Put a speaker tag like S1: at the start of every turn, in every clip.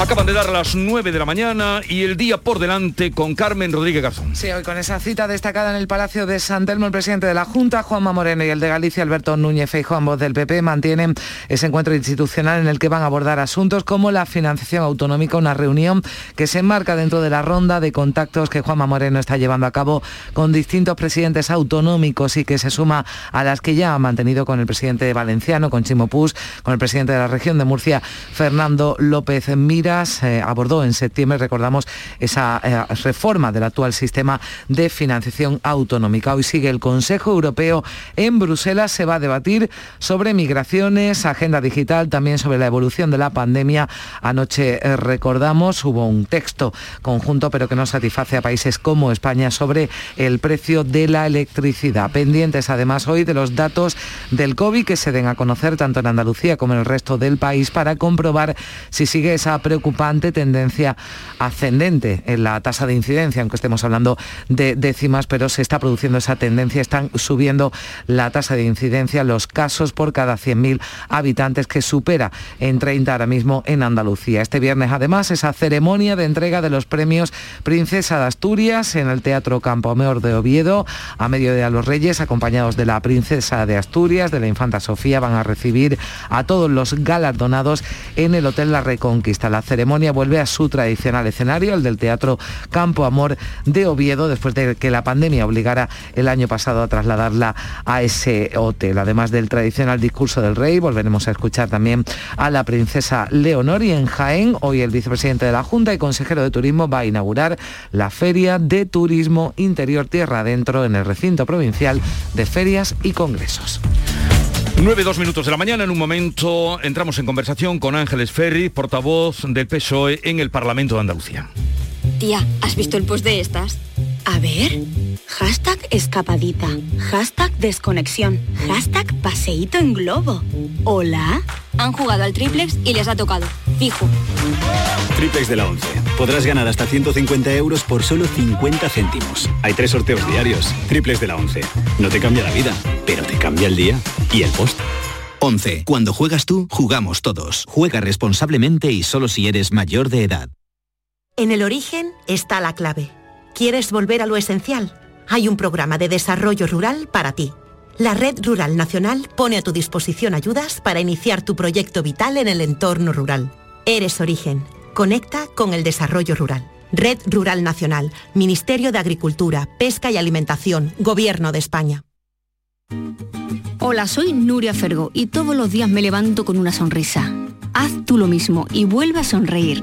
S1: Acaban de dar las 9 de la mañana y el día por delante con Carmen Rodríguez Garzón.
S2: Sí, hoy con esa cita destacada en el Palacio de San Telmo, el presidente de la Junta, Juanma Moreno, y el de Galicia, Alberto Núñez Feijóo, ambos del PP, mantienen ese encuentro institucional en el que van a abordar asuntos como la financiación autonómica, una reunión que se enmarca dentro de la ronda de contactos que Juanma Moreno está llevando a cabo con distintos presidentes autonómicos y que se suma a las que ya ha mantenido con el presidente valenciano, con Chimo Puig, con el presidente de la región de Murcia, Fernando López Mira eh, abordó en septiembre, recordamos, esa eh, reforma del actual sistema de financiación autonómica. Hoy sigue el Consejo Europeo en Bruselas. Se va a debatir sobre migraciones, agenda digital, también sobre la evolución de la pandemia. Anoche eh, recordamos, hubo un texto conjunto, pero que no satisface a países como España sobre el precio de la electricidad. Pendientes además hoy de los datos del COVID que se den a conocer tanto en Andalucía como en el resto del país para comprobar si sigue esa preocupación preocupante tendencia ascendente en la tasa de incidencia, aunque estemos hablando de décimas, pero se está produciendo esa tendencia, están subiendo la tasa de incidencia, los casos por cada 100.000 habitantes que supera en 30 ahora mismo en Andalucía. Este viernes además esa ceremonia de entrega de los premios Princesa de Asturias en el Teatro Campo Amor de Oviedo, a medio de los Reyes, acompañados de la Princesa de Asturias, de la Infanta Sofía, van a recibir a todos los galardonados en el Hotel La Reconquista. La ceremonia vuelve a su tradicional escenario, el del Teatro Campo Amor de Oviedo, después de que la pandemia obligara el año pasado a trasladarla a ese hotel. Además del tradicional discurso del rey, volveremos a escuchar también a la princesa Leonor y en Jaén, hoy el vicepresidente de la Junta y consejero de Turismo va a inaugurar la Feria de Turismo Interior Tierra Adentro en el recinto provincial de ferias y congresos.
S1: 9, 2 minutos de la mañana. En un momento entramos en conversación con Ángeles Ferri, portavoz del PSOE en el Parlamento de Andalucía.
S3: Tía, ¿has visto el post de estas? A ver. Hashtag escapadita. Hashtag desconexión. Hashtag paseíto en globo. Hola. Han jugado al triplex y les ha tocado. Fijo.
S4: Triplex de la 11. Podrás ganar hasta 150 euros por solo 50 céntimos. Hay tres sorteos diarios. Triplex de la 11. No te cambia la vida, pero te cambia el día y el post.
S5: 11. Cuando juegas tú, jugamos todos. Juega responsablemente y solo si eres mayor de edad.
S6: En el origen está la clave. ¿Quieres volver a lo esencial? Hay un programa de desarrollo rural para ti. La Red Rural Nacional pone a tu disposición ayudas para iniciar tu proyecto vital en el entorno rural. Eres origen. Conecta con el desarrollo rural. Red Rural Nacional, Ministerio de Agricultura, Pesca y Alimentación, Gobierno de España.
S7: Hola, soy Nuria Fergo y todos los días me levanto con una sonrisa. Haz tú lo mismo y vuelve a sonreír.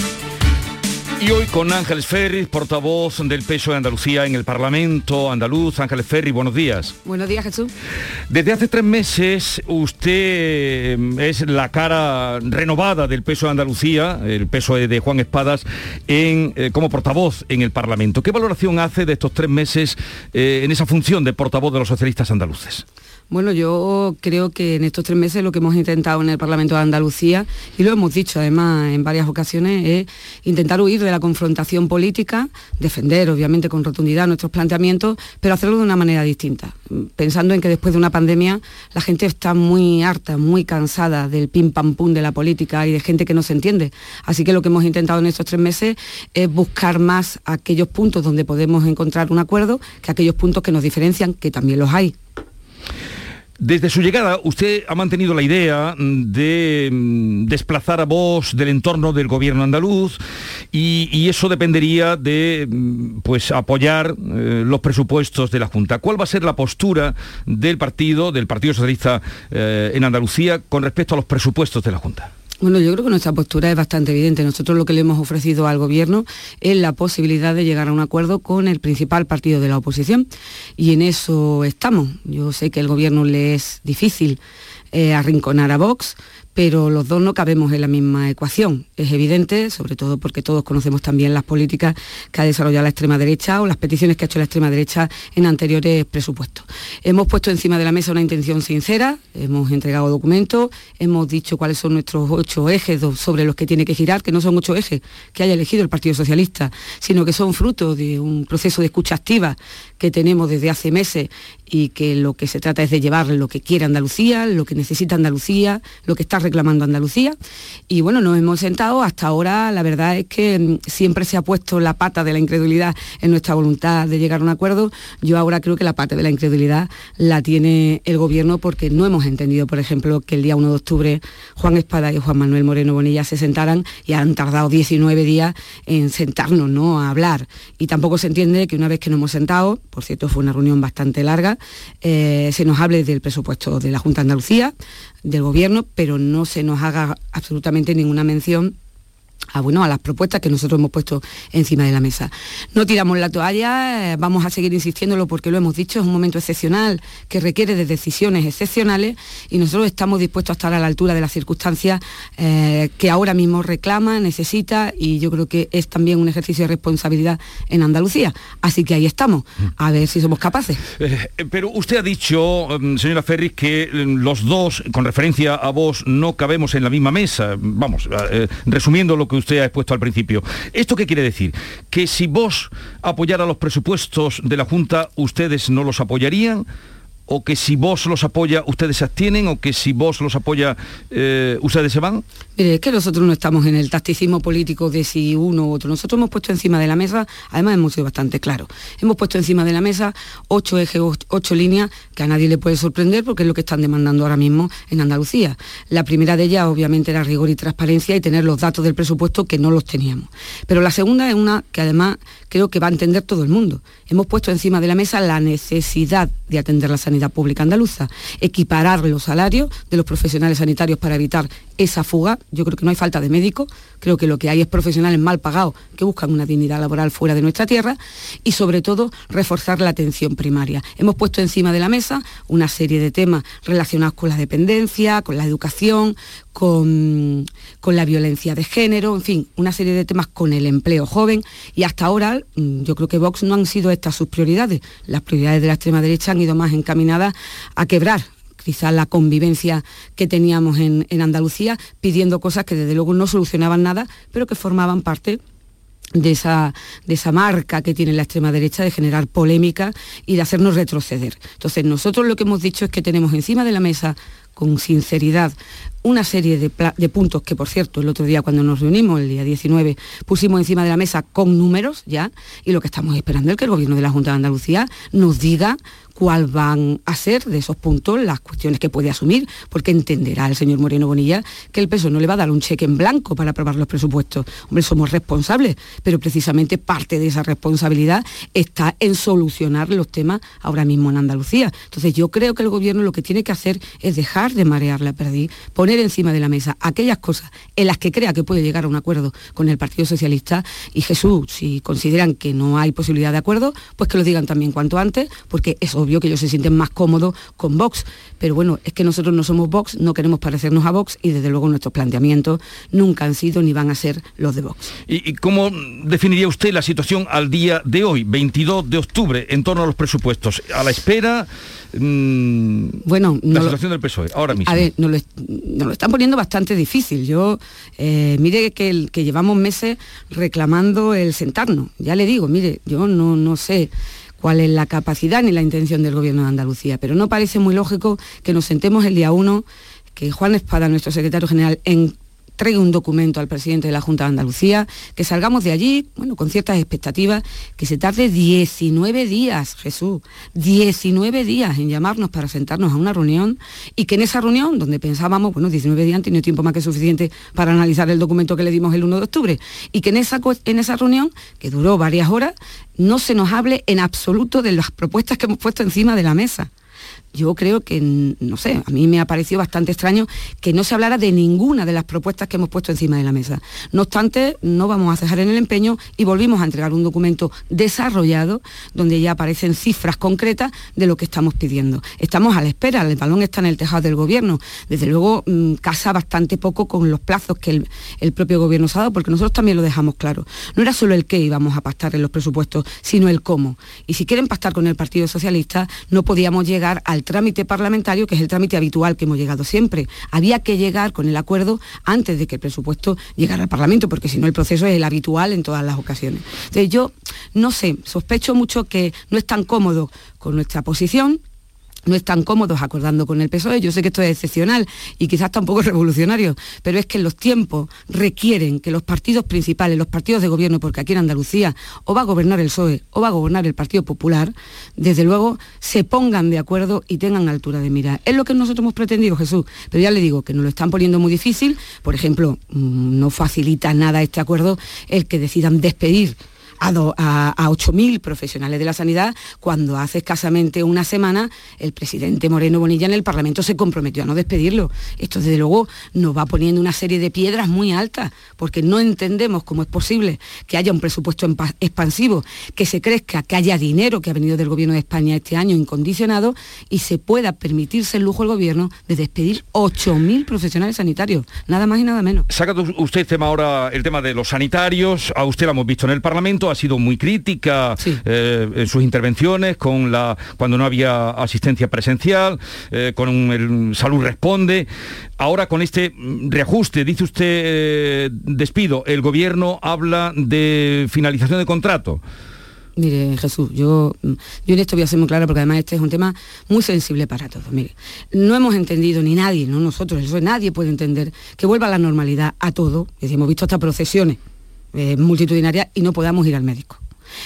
S1: Y hoy con Ángeles Ferri, portavoz del peso de Andalucía en el Parlamento andaluz. Ángeles Ferri, buenos días.
S8: Buenos días, Jesús.
S1: Desde hace tres meses usted mm, es la cara renovada del peso de Andalucía, el peso de Juan Espadas, en, eh, como portavoz en el Parlamento. ¿Qué valoración hace de estos tres meses eh, en esa función de portavoz de los socialistas andaluces?
S8: Bueno, yo creo que en estos tres meses lo que hemos intentado en el Parlamento de Andalucía, y lo hemos dicho además en varias ocasiones, es intentar huir de la confrontación política, defender obviamente con rotundidad nuestros planteamientos, pero hacerlo de una manera distinta, pensando en que después de una pandemia la gente está muy harta, muy cansada del pim pam pum de la política y de gente que no se entiende. Así que lo que hemos intentado en estos tres meses es buscar más aquellos puntos donde podemos encontrar un acuerdo que aquellos puntos que nos diferencian, que también los hay.
S1: Desde su llegada, usted ha mantenido la idea de mm, desplazar a vos del entorno del gobierno andaluz y, eso dependería de mm, pues, apoyar eh, los presupuestos de la Junta. ¿Cuál va a ser la postura del partido, del Partido Socialista eh, en Andalucía con respecto a los presupuestos de la Junta?
S8: Bueno, yo creo que nuestra postura es bastante evidente. Nosotros lo que le hemos ofrecido al Gobierno es la posibilidad de llegar a un acuerdo con el principal partido de la oposición y en eso estamos. Yo sé que el Gobierno le es difícil eh, arrinconar a Vox, pero los dos no cabemos en la misma ecuación. Es evidente, sobre todo porque todos conocemos también las políticas que ha desarrollado la extrema derecha o las peticiones que ha hecho la extrema derecha en anteriores presupuestos. Hemos puesto encima de la mesa una intención sincera, hemos entregado documentos, hemos dicho cuáles son nuestros ocho ejes sobre los que tiene que girar, que no son ocho ejes que haya elegido el Partido Socialista, sino que son fruto de un proceso de escucha activa que tenemos desde hace meses y que lo que se trata es de llevar lo que quiere Andalucía, lo que necesita Andalucía, lo que está reclamando Andalucía. Y bueno, nos hemos sentado, hasta ahora la verdad es que mm, siempre se ha puesto la pata de la incredulidad en nuestra voluntad de llegar a un acuerdo. Yo ahora creo que la pata de la incredulidad la tiene el gobierno porque no hemos entendido, por ejemplo, que el día 1 de octubre Juan Espada y Juan Manuel Moreno Bonilla se sentaran y han tardado 19 días en sentarnos, ¿no? A hablar. Y tampoco se entiende que una vez que nos hemos sentado, por cierto fue una reunión bastante larga, eh, se nos hable del presupuesto de la Junta de Andalucía, del Gobierno, pero no se nos haga absolutamente ninguna mención a, bueno, a las propuestas que nosotros hemos puesto encima de la mesa. No tiramos la toalla, eh, vamos a seguir insistiéndolo porque lo hemos dicho, es un momento excepcional que requiere de decisiones excepcionales y nosotros estamos dispuestos a estar a la altura de las circunstancias eh, que ahora mismo reclama, necesita y yo creo que es también un ejercicio de responsabilidad en Andalucía. Así que ahí estamos, a ver si somos capaces.
S1: Eh, pero usted ha dicho, mm, señora Ferris, que mm, los dos, con referencia a vos, no cabemos en la misma mesa. Vamos, resumiendo lo que usted ha expuesto al principio. ¿Esto qué quiere decir? Que si vos apoyara los presupuestos de la Junta, ustedes no los apoyarían o que si vos los apoya ustedes se abstienen o que si vos los apoya eh, ustedes se van?
S8: Mire, es que nosotros no estamos en el tacticismo político de si uno u otro. Nosotros hemos puesto encima de la mesa, además hemos sido bastante claros, hemos puesto encima de la mesa ocho ejes, ocho líneas que a nadie le puede sorprender porque es lo que están demandando ahora mismo en Andalucía. La primera de ellas obviamente era rigor y transparencia y tener los datos del presupuesto que no los teníamos. Pero la segunda es una que además creo que va a entender todo el mundo. Hemos puesto encima de la mesa la necesidad de atender la sanidad pública andaluza, equiparar los salarios de los profesionales sanitarios para evitar esa fuga. Yo creo que no hay falta de médicos, creo que lo que hay es profesionales mal pagados que buscan una dignidad laboral fuera de nuestra tierra y sobre todo reforzar la atención primaria. Hemos puesto encima de la mesa una serie de temas relacionados con la dependencia, con la educación, con, con, la violencia de género, en fin, una serie de temas con el empleo joven y hasta ahora mm, yo creo que Vox no han sido estas sus prioridades. Las prioridades de la extrema derecha han ido más encaminadas a quebrar quizá la convivencia que teníamos en, Andalucía, pidiendo cosas que desde luego no solucionaban nada, pero que formaban parte de esa, de esa, marca que tiene la extrema derecha de generar polémica y de hacernos retroceder. Entonces, nosotros lo que hemos dicho es que tenemos encima de la mesa, con sinceridad, una serie de, de, puntos que, por cierto, el otro día cuando nos reunimos, el día 19, pusimos encima de la mesa con números ya, y lo que estamos esperando es que el Gobierno de la Junta de Andalucía nos diga cuál van a ser de esos puntos las cuestiones que puede asumir, porque entenderá el señor Moreno Bonilla que el peso no le va a dar un cheque en blanco para aprobar los presupuestos. Hombre, somos responsables, pero precisamente parte de esa responsabilidad está en solucionar los temas ahora mismo en Andalucía. Entonces yo creo que el gobierno lo que tiene que hacer es dejar de marear la perdiz, poner encima de la mesa aquellas cosas en las que crea que puede llegar a un acuerdo con el Partido Socialista y Jesús, si consideran que no hay posibilidad de acuerdo, pues que lo digan también cuanto antes, porque es obvio que ellos se sienten más cómodos con Vox. Pero bueno, es que nosotros no somos Vox, no queremos parecernos a Vox y desde luego nuestros planteamientos nunca han sido ni van a ser los de Vox.
S1: ¿Y, cómo definiría usted la situación al día de hoy, 22 de octubre, en torno a los presupuestos? A la espera...
S8: Mm, bueno,
S1: la situación del PSOE, ahora mismo.
S8: A ver, nos lo, están poniendo bastante difícil. Yo, eh, mire que, que llevamos meses reclamando el sentarnos. Ya le digo, mire, yo no, no sé cuál es la capacidad ni la intención del Gobierno de Andalucía, pero no parece muy lógico que nos sentemos el día 1, que Juan Espada, nuestro secretario general, en traiga un documento al presidente de la Junta de Andalucía, que salgamos de allí, bueno, con ciertas expectativas, que se tarde 19 días, Jesús, 19 días en llamarnos para sentarnos a una reunión y que en esa reunión, donde pensábamos, bueno, 19 días han tenido tiempo más que suficiente para analizar el documento que le dimos el 1 de octubre, y que en esa, en esa reunión, que duró varias horas, no se nos hable en absoluto de las propuestas que hemos puesto encima de la mesa yo creo que, no sé, a mí me ha parecido bastante extraño que no se hablara de ninguna de las propuestas que hemos puesto encima de la mesa. No obstante, no vamos a cejar en el empeño y volvimos a entregar un documento desarrollado donde ya aparecen cifras concretas de lo que estamos pidiendo. Estamos a la espera, el balón está en el tejado del gobierno. Desde luego, mm, casa bastante poco con los plazos que el, el propio gobierno se ha dado, porque nosotros también lo dejamos claro. No era solo el qué íbamos a pactar en los presupuestos, sino el cómo. Y si quieren pactar con el Partido Socialista, no podíamos llegar al trámite parlamentario, que es el trámite habitual que hemos llegado siempre. Había que llegar con el acuerdo antes de que el presupuesto llegara al Parlamento, porque si no el proceso es el habitual en todas las ocasiones. Entonces yo, no sé, sospecho mucho que no es tan cómodo con nuestra posición, no están cómodos acordando con el PSOE. Yo sé que esto es excepcional y quizás tampoco revolucionario, pero es que los tiempos requieren que los partidos principales, los partidos de gobierno, porque aquí en Andalucía o va a gobernar el PSOE o va a gobernar el Partido Popular, desde luego se pongan de acuerdo y tengan altura de mirar. Es lo que nosotros hemos pretendido, Jesús, pero ya le digo que nos lo están poniendo muy difícil. Por ejemplo, mm, no facilita nada este acuerdo el que decidan despedir a, 8.000 profesionales de la sanidad, cuando hace escasamente una semana el presidente Moreno Bonilla en el Parlamento se comprometió a no despedirlo. Esto desde luego nos va poniendo una serie de piedras muy altas, porque no entendemos cómo es posible que haya un presupuesto expansivo, que se crezca, que haya dinero que ha venido del Gobierno de España este año incondicionado y se pueda permitirse el lujo al Gobierno de despedir 8.000 profesionales sanitarios, nada más y nada menos.
S1: Saca usted tema ahora el tema de los sanitarios, a usted lo hemos visto en el Parlamento, ha sido muy crítica eh, en sus intervenciones con la cuando no había asistencia presencial, eh, con el Salud Responde. Ahora con este reajuste, dice usted eh, despido, el gobierno habla de finalización de contrato.
S8: Mire, Jesús, yo, yo en esto voy a ser muy clara porque además este es un tema muy sensible para todos. Mire, no hemos entendido ni nadie, no nosotros, eso nadie puede entender que vuelva la normalidad a todo. Es hemos visto hasta procesiones eh, multitudinaria y no podamos ir al médico.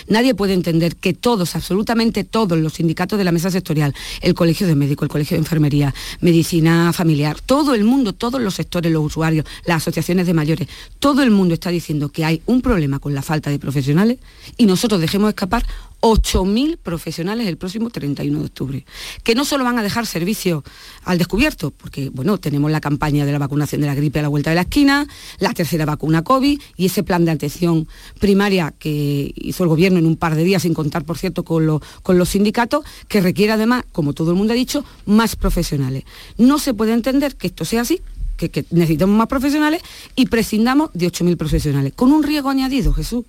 S8: Nadie puede entender que todos, absolutamente todos los sindicatos de la mesa sectorial, el Colegio de Médicos, el Colegio de Enfermería, Medicina Familiar, todo el mundo, todos los sectores, los usuarios, las asociaciones de mayores, todo el mundo está diciendo que hay un problema con la falta de profesionales y nosotros dejemos escapar 8.000 profesionales el próximo 31 de octubre, que no solo van a dejar servicio al descubierto, porque bueno, tenemos la campaña de la vacunación de la gripe a la vuelta de la esquina, la tercera vacuna COVID y ese plan de atención primaria que hizo el gobierno en un par de días, sin contar, por cierto, con, con los sindicatos, que requiere además, como todo el mundo ha dicho, más profesionales. No se puede entender que esto sea así, que, que necesitamos más profesionales y prescindamos de 8.000 profesionales, con un riesgo añadido, Jesús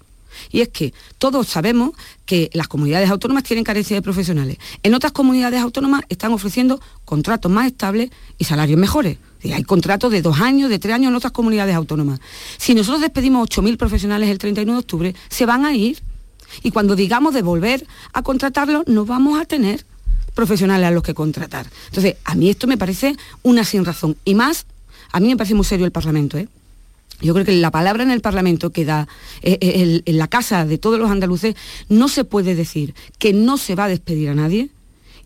S8: y es que todos sabemos que las comunidades autónomas tienen carencia de profesionales. En otras comunidades autónomas están ofreciendo contratos más estables y salarios mejores. hay contratos de dos años, de tres años en otras comunidades autónomas. Si nosotros despedimos 8.000 profesionales el 31 de octubre, se van a ir. Y cuando digamos de volver a contratarlos, no vamos a tener profesionales a los que contratar. Entonces, a mí esto me parece una sin razón. Y más, a mí me parece muy serio el Parlamento. ¿eh? Yo creo que la palabra en el Parlamento que da, eh, eh, en la casa de todos los andaluces, no se puede decir que no se va a despedir a nadie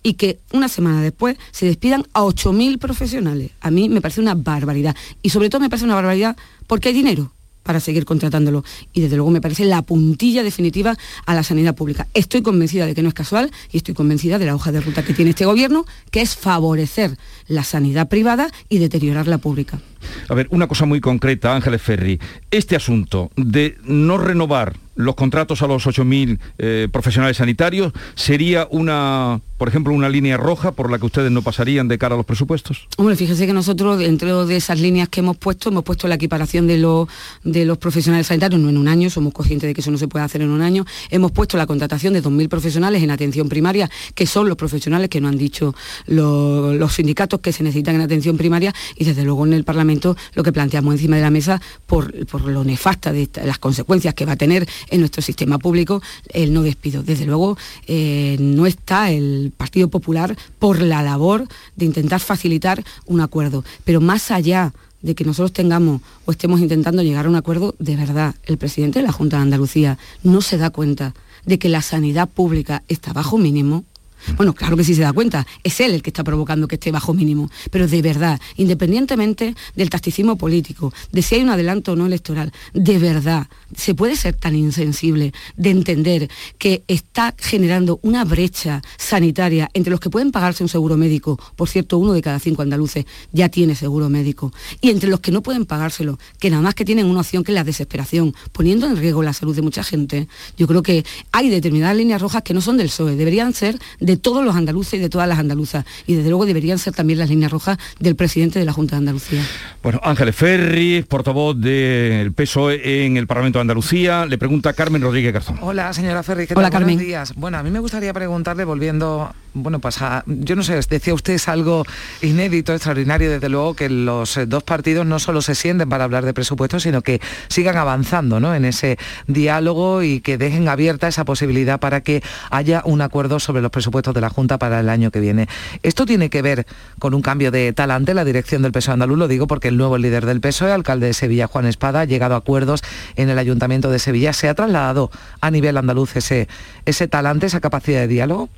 S8: y que una semana después se despidan a 8.000 profesionales. A mí me parece una barbaridad. Y sobre todo me parece una barbaridad porque hay dinero para seguir contratándolo. Y desde luego me parece la puntilla definitiva a la sanidad pública. Estoy convencida de que no es casual y estoy convencida de la hoja de ruta que tiene este gobierno, que es favorecer la sanidad privada y deteriorar la pública.
S1: A ver, una cosa muy concreta, Ángeles Ferri. Este asunto de no renovar los contratos a los 8.000 eh, profesionales sanitarios sería una, por ejemplo, una línea roja por la que ustedes no pasarían de cara a los presupuestos?
S8: Hombre, fíjese que nosotros, dentro de esas líneas que hemos puesto, hemos puesto la equiparación de, los, de los profesionales sanitarios, no en un año, somos conscientes de que eso no se puede hacer en un año, hemos puesto la contratación de 2.000 profesionales en atención primaria, que son los profesionales que nos han dicho los, los sindicatos que se necesitan en atención primaria, y desde luego en el Parlamento lo que planteamos encima de la mesa, por, por lo nefasta de las consecuencias que va a tener en nuestro sistema público el no despido. Desde luego eh, no está el Partido Popular por la labor de intentar facilitar un acuerdo, pero más allá de que nosotros tengamos o estemos intentando llegar a un acuerdo, de verdad, el presidente de la Junta de Andalucía no se da cuenta de que la sanidad pública está bajo mínimo, Bueno, claro que sí se da cuenta, es él el que está provocando que esté bajo mínimo, pero de verdad, independientemente del tacticismo político, de si hay un adelanto o no electoral, de verdad, se puede ser tan insensible de entender que está generando una brecha sanitaria entre los que pueden pagarse un seguro médico, por cierto, uno de cada cinco andaluces ya tiene seguro médico, y entre los que no pueden pagárselo, que nada más que tienen una opción que es la desesperación, poniendo en riesgo la salud de mucha gente, yo creo que hay determinadas líneas rojas que no son del PSOE, deberían ser todos los andaluces y de todas las andaluzas, y desde luego deberían ser también las líneas rojas del presidente de la Junta de Andalucía.
S1: Bueno, Ángeles Ferri, portavoz del PSOE en el Parlamento de Andalucía, le pregunta Carmen Rodríguez Garzón.
S2: Hola, señora Ferri, ¿qué
S8: Hola,
S2: tal?
S8: Carmen.
S2: Buenos días. Bueno, a mí me gustaría preguntarle, volviendo, bueno, pues a, yo no sé, decía usted es algo inédito, extraordinario, desde luego, que los eh, dos partidos no solo se sienten para hablar de presupuestos, sino que sigan avanzando ¿no? en ese diálogo y que dejen abierta esa posibilidad para que haya un acuerdo sobre los presupuestos de la Junta para el año que viene. Esto tiene que ver con un cambio de talante en la dirección del PSOE andaluz, lo digo porque el nuevo líder del PSOE, alcalde de Sevilla, Juan Espada, ha llegado a acuerdos en el Ayuntamiento de Sevilla. ¿Se ha trasladado a nivel andaluz ese, ese talante, esa capacidad de diálogo?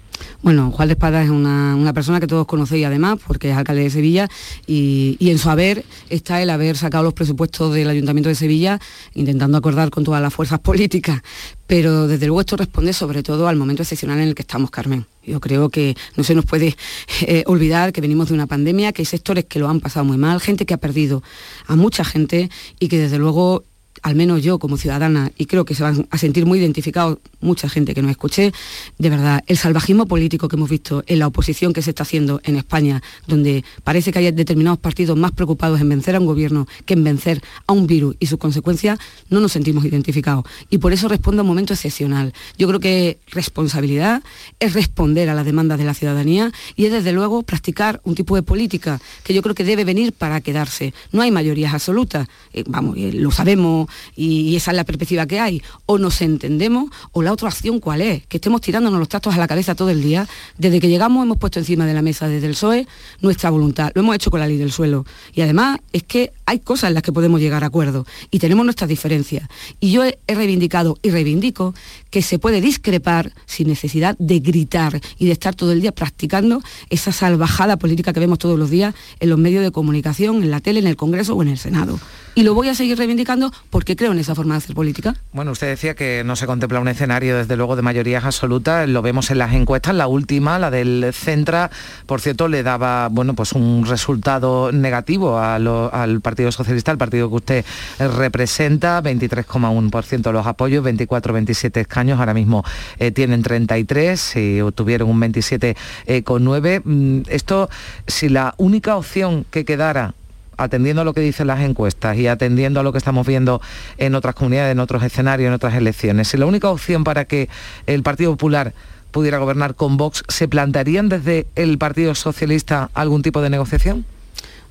S8: Bueno, Juan de Espada es una, una persona que todos conocéis además, porque es alcalde de Sevilla, y, en su haber está el haber sacado los presupuestos del Ayuntamiento de Sevilla, intentando acordar con todas las fuerzas políticas. Pero desde luego esto responde sobre todo al momento excepcional en el que estamos, Carmen. Yo creo que no se nos puede eh, olvidar que venimos de una pandemia, que hay sectores que lo han pasado muy mal, gente que ha perdido a mucha gente y que desde luego al menos yo como ciudadana, y creo que se van a sentir muy identificados mucha gente que nos escuché, de verdad, el salvajismo político que hemos visto en la oposición que se está haciendo en España, donde parece que hay determinados partidos más preocupados en vencer a un gobierno que en vencer a un virus y sus consecuencias, no nos sentimos identificados. Y por eso respondo a un momento excepcional. Yo creo que responsabilidad es responder a las demandas de la ciudadanía y es desde luego practicar un tipo de política que yo creo que debe venir para quedarse. No hay mayorías absolutas, eh, vamos, eh, lo sabemos y, esa es la perspectiva que hay. O nos entendemos o la otra opción cuál es, que estemos tirándonos los trastos a la cabeza todo el día. Desde que llegamos hemos puesto encima de la mesa desde el PSOE nuestra voluntad. Lo hemos hecho con la ley del suelo. Y además es que hay cosas en las que podemos llegar a acuerdo y tenemos nuestras diferencias. Y yo he reivindicado y reivindico que se puede discrepar sin necesidad de gritar y de estar todo el día practicando esa salvajada política que vemos todos los días en los medios de comunicación, en la tele, en el Congreso o en el Senado. Y lo voy a seguir reivindicando porque creo en esa forma de hacer política.
S2: Bueno, usted decía que no se contempla un escenario, desde luego, de mayorías absolutas. Lo vemos en las encuestas. La última, la del Centra, por cierto, le daba bueno, pues un resultado negativo al Partido Socialista, al partido que usted eh, representa. 23,1% de los apoyos, 24-27 escaños. Ahora mismo eh, tienen 33 y obtuvieron un 27,9. Mm, Esto, si la única opción que quedara atendiendo a lo que dicen las encuestas y atendiendo a lo que estamos viendo en otras comunidades, en otros escenarios, en otras elecciones, si la única opción para que el Partido Popular pudiera gobernar con Vox, ¿se plantearían desde el Partido Socialista algún tipo de negociación?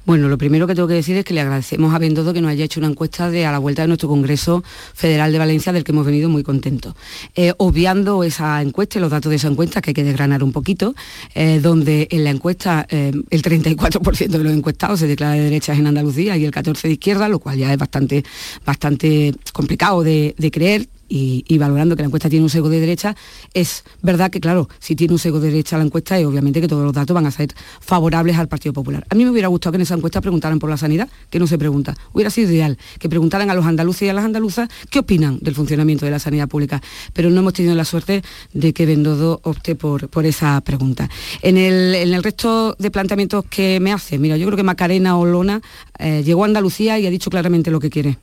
S8: Bueno, lo primero que tengo que decir es que le agradecemos a Bendodo que nos haya hecho una encuesta de a la vuelta de nuestro Congreso Federal de Valencia, del que hemos venido muy contentos. Eh, obviando esa encuesta y los datos de esa encuesta, que hay que desgranar un poquito, eh, donde en la encuesta eh, el 34% de los encuestados se declara de derechas en Andalucía y el 14% de izquierda, lo cual ya es bastante, bastante complicado de, de creer y, valorando que la encuesta tiene un sesgo de derecha, es verdad que, claro, si tiene un sesgo de derecha la encuesta, es obviamente que todos los datos van a ser favorables al Partido Popular. A mí me hubiera gustado que en esa encuesta preguntaran por la sanidad, que no se pregunta. Hubiera sido ideal que preguntaran a los andaluces y a las andaluzas qué opinan del funcionamiento de la sanidad pública, pero no hemos tenido la suerte de que Bendodo opte por, por esa pregunta. En el, en el resto de planteamientos que me hace, mira, yo creo que Macarena Olona eh, llegó a Andalucía y ha dicho claramente lo que quiere.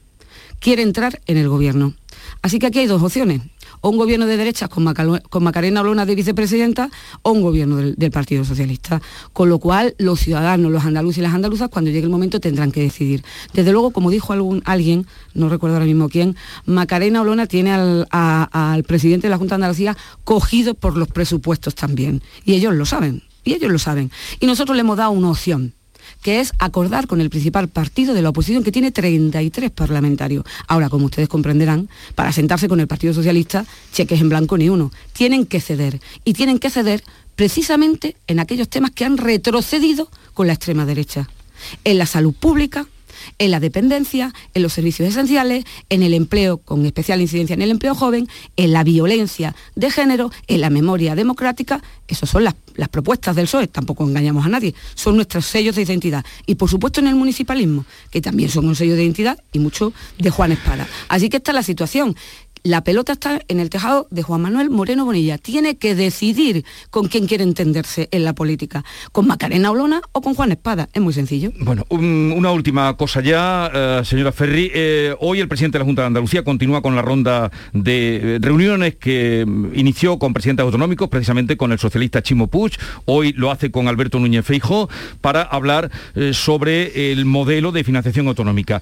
S8: Quiere entrar en el gobierno. Así que aquí hay dos opciones. O un gobierno de derechas con, Macarena Olona de vicepresidenta o un gobierno del, Partido Socialista. Con lo cual los ciudadanos, los andaluces y las andaluzas, cuando llegue el momento tendrán que decidir. Desde luego, como dijo algún, alguien, no recuerdo ahora mismo quién, Macarena Olona tiene al, al presidente de la Junta de Andalucía cogido por los presupuestos también. Y ellos lo saben. Y ellos lo saben. Y nosotros le hemos dado una opción que es acordar con el principal partido de la oposición, que tiene 33 parlamentarios. Ahora, como ustedes comprenderán, para sentarse con el Partido Socialista, cheques en blanco ni uno. Tienen que ceder. Y tienen que ceder precisamente en aquellos temas que han retrocedido con la extrema derecha. En la salud pública, en la dependencia, en los servicios esenciales, en el empleo con especial incidencia en el empleo joven, en la violencia de género, en la memoria democrática. Esas son las, las propuestas del PSOE, tampoco engañamos a nadie, son nuestros sellos de identidad. Y por supuesto en el municipalismo, que también son un sello de identidad y mucho de Juan Espada. Así que esta es la situación la pelota está en el tejado de Juan Manuel Moreno Bonilla. Tiene que decidir con quién quiere entenderse en la política, con Macarena Olona o con Juan Espada. Es muy sencillo.
S1: Bueno, una última cosa ya, eh, señora Ferri. Eh, hoy el presidente de la Junta de Andalucía continúa con la ronda de eh, reuniones que mm, inició con presidentes autonómicos, precisamente con el socialista Chimo Puig. Hoy lo hace con Alberto Núñez Feijo para hablar sobre el modelo de financiación autonómica.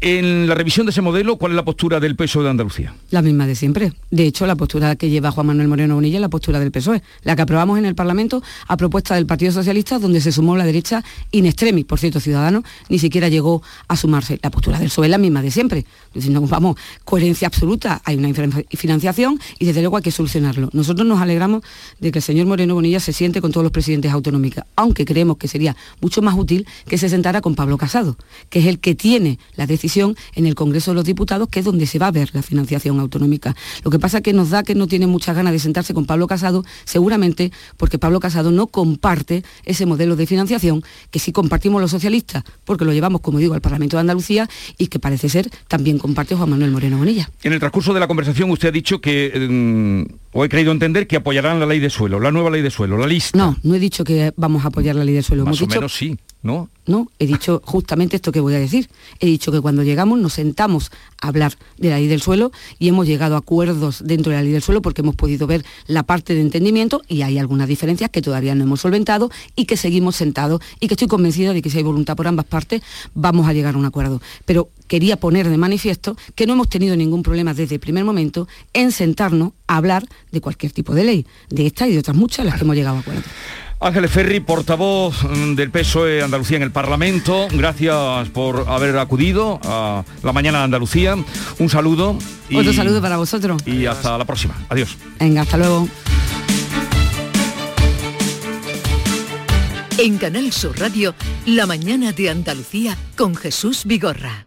S1: En la revisión de ese modelo, ¿cuál es la postura del PSOE de Andalucía?
S8: La misma de siempre. De hecho, la postura que lleva Juan Manuel Moreno Bonilla es la postura del PSOE, la que aprobamos en el Parlamento a propuesta del Partido Socialista, donde se sumó la derecha in extremis. Por cierto, Ciudadanos ni siquiera llegó a sumarse. La postura del PSOE es la misma de siempre. Diciendo, vamos, coherencia absoluta, hay una financiación y desde luego hay que solucionarlo. Nosotros nos alegramos de que el señor Moreno Bonilla se siente con todos los presidentes autonómicos, aunque creemos que sería mucho más útil que se sentara con Pablo Casado, que es el que tiene la decisión en el Congreso de los Diputados, que es donde se va a ver la financiación autonómica. Lo que pasa es que nos da que no tiene muchas ganas de sentarse con Pablo Casado, seguramente porque Pablo Casado no comparte ese modelo de financiación que sí compartimos los socialistas, porque lo llevamos, como digo, al Parlamento de Andalucía y que parece ser también comparte Juan Manuel Moreno Bonilla.
S1: En el transcurso de la conversación usted ha dicho que, mm, o he creído entender, que apoyarán la ley de suelo, la nueva ley de suelo, la lista.
S8: No, no he dicho que vamos a apoyar la ley de suelo.
S1: Más o menos sí. ¿No?
S8: No, he dicho justamente esto que voy a decir. He dicho que cuando llegamos nos sentamos a hablar de la ley del suelo y hemos llegado a acuerdos dentro de la ley del suelo porque hemos podido ver la parte de entendimiento y hay algunas diferencias que todavía no hemos solventado y que seguimos sentados y que estoy convencida de que si hay voluntad por ambas partes vamos a llegar a un acuerdo. Pero quería poner de manifiesto que no hemos tenido ningún problema desde el primer momento en sentarnos a hablar de cualquier tipo de ley, de esta y de otras muchas las que hemos llegado a acuerdo.
S1: Ángeles Ferri, portavoz mm, del PSOE Andalucía en el Parlamento, gracias por haber acudido a la mañana de Andalucía. Un saludo.
S8: Y, Otro saludo para vosotros.
S1: Y hasta la próxima. Adiós.
S8: Venga, hasta luego.
S9: En Canal Sur Radio, La mañana de Andalucía con Jesús Vigorra.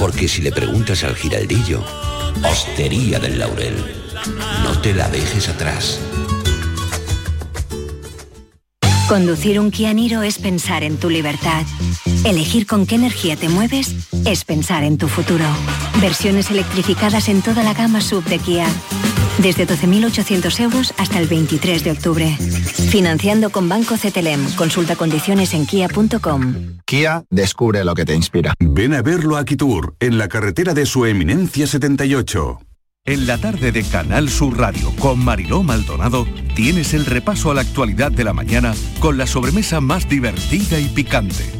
S10: Porque si le preguntas al giraldillo, Hostería del Laurel, no te la dejes atrás.
S11: Conducir un Kia Niro es pensar en tu libertad. Elegir con qué energía te mueves es pensar en tu futuro. Versiones electrificadas en toda la gama sub de Kia. Desde 12.800 euros hasta el 23 de octubre. Financiando con Banco CTLM. Consulta condiciones en kia.com.
S12: Kia descubre lo que te inspira.
S13: Ven a verlo a Kitur, en la carretera de su eminencia 78. En la tarde de Canal Sur Radio con Mariló Maldonado tienes el repaso a la actualidad de la mañana con la sobremesa más divertida y picante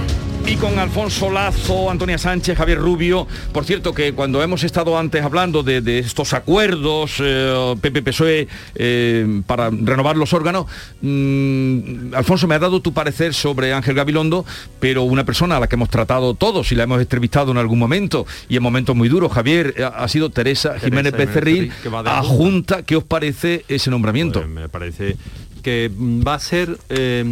S1: Y con Alfonso Lazo, Antonia Sánchez, Javier Rubio. Por cierto, que cuando hemos estado antes hablando de, estos acuerdos, eh, PP-PSOE, eh, para renovar los órganos, mm, Alfonso, me ha dado tu parecer sobre Ángel Gabilondo, pero una persona a la que hemos tratado todos y la hemos entrevistado en algún momento y en momentos muy duros, Javier, eh, ha sido Teresa, Jiménez Becerril, a Junta. ¿Qué os parece ese nombramiento?
S14: Pues me parece que va a ser eh,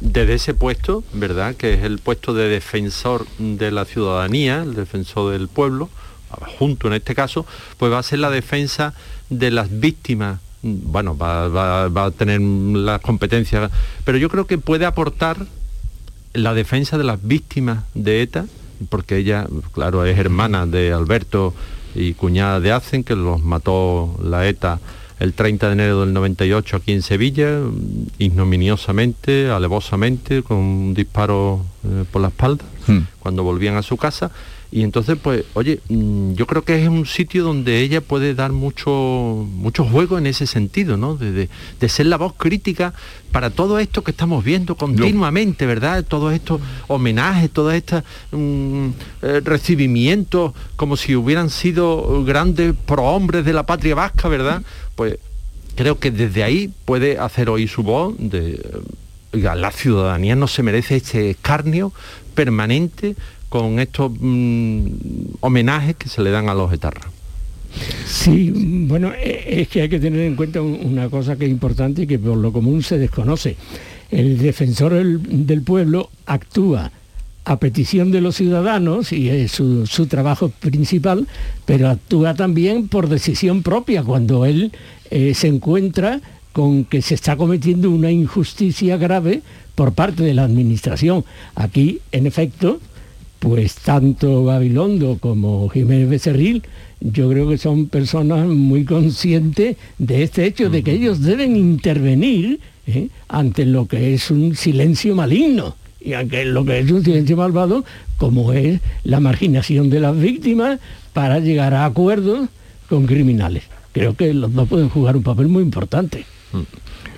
S14: desde ese puesto, ¿verdad? Que es el puesto de defensor de la ciudadanía, el defensor del pueblo, junto en este caso, pues va a ser la defensa de las víctimas. Bueno, va, a tener las competencias, pero yo creo que puede aportar la defensa de las víctimas de ETA, porque ella, claro, es hermana de Alberto y cuñada de Hacen, que los mató la ETA el 30 de enero del 98 aquí en Sevilla, ignominiosamente, alevosamente, con un disparo eh, por la espalda, hmm. cuando volvían a su casa. Y entonces, pues, oye, mm, yo creo que es un sitio donde ella puede dar mucho, mucho juego en ese sentido, ¿no? De, ser la voz crítica para todo esto que estamos viendo continuamente, ¿verdad? Todos estos homenajes, todos estos mm, eh, recibimientos, como si hubieran sido grandes prohombres de la patria vasca, ¿verdad? pues creo que desde ahí puede hacer oír su voz de la ciudadanía no se merece este escarnio permanente con estos mm, homenajes que se le dan a los etarras.
S15: Sí, bueno, e, es que hay que tener en cuenta una cosa que es importante y que por lo común se desconoce. El defensor del pueblo actúa a petición de los ciudadanos y es su, trabajo principal, pero actúa también por decisión propia cuando él eh, se encuentra con que se está cometiendo una injusticia grave por parte de la administración. Aquí, en efecto, pues tanto Gabilondo como Jiménez Becerril, yo creo que son personas muy conscientes de este hecho, de que ellos deben intervenir ¿eh? ante lo que es un silencio maligno y aunque lo que es un silencio malvado, como es la marginación de las víctimas para llegar a acuerdos con criminales. Creo que los dos pueden jugar un papel muy importante. Mm.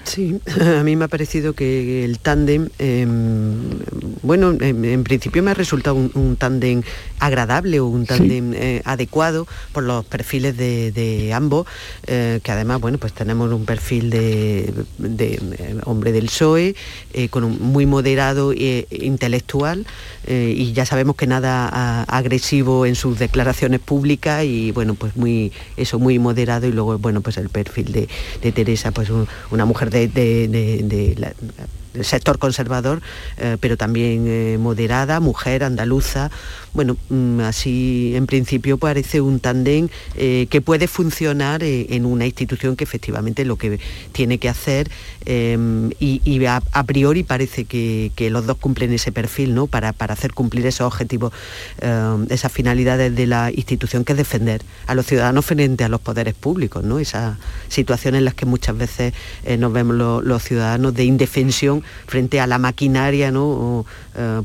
S16: Sí, a mí me ha parecido que el tándem, em, bueno, en, principio me ha resultado un, tándem agradable o un tándem eh, adecuado por los perfiles de, ambos, eh, que además, bueno, pues tenemos un perfil de, eh, hombre del PSOE, con un muy moderado e intelectual, y ya sabemos que nada agresivo en sus declaraciones públicas y, bueno, pues muy, eso, muy moderado, y luego, bueno, pues el perfil de, Teresa, pues una mujer de, del sector conservador, eh, pero también eh, moderada, mujer, andaluza, bueno, mm, así en principio parece un tándem eh, que puede funcionar eh, en una institución que efectivamente lo que tiene que hacer em, y, a, priori parece que, los dos cumplen ese perfil, ¿no? Para, hacer cumplir esos objetivos, em, esas finalidades de la institución que es defender a los ciudadanos frente a los poderes públicos, ¿no? Esas situaciones en las que muchas veces eh, nos vemos los ciudadanos de indefensión frente a la maquinaria ¿no?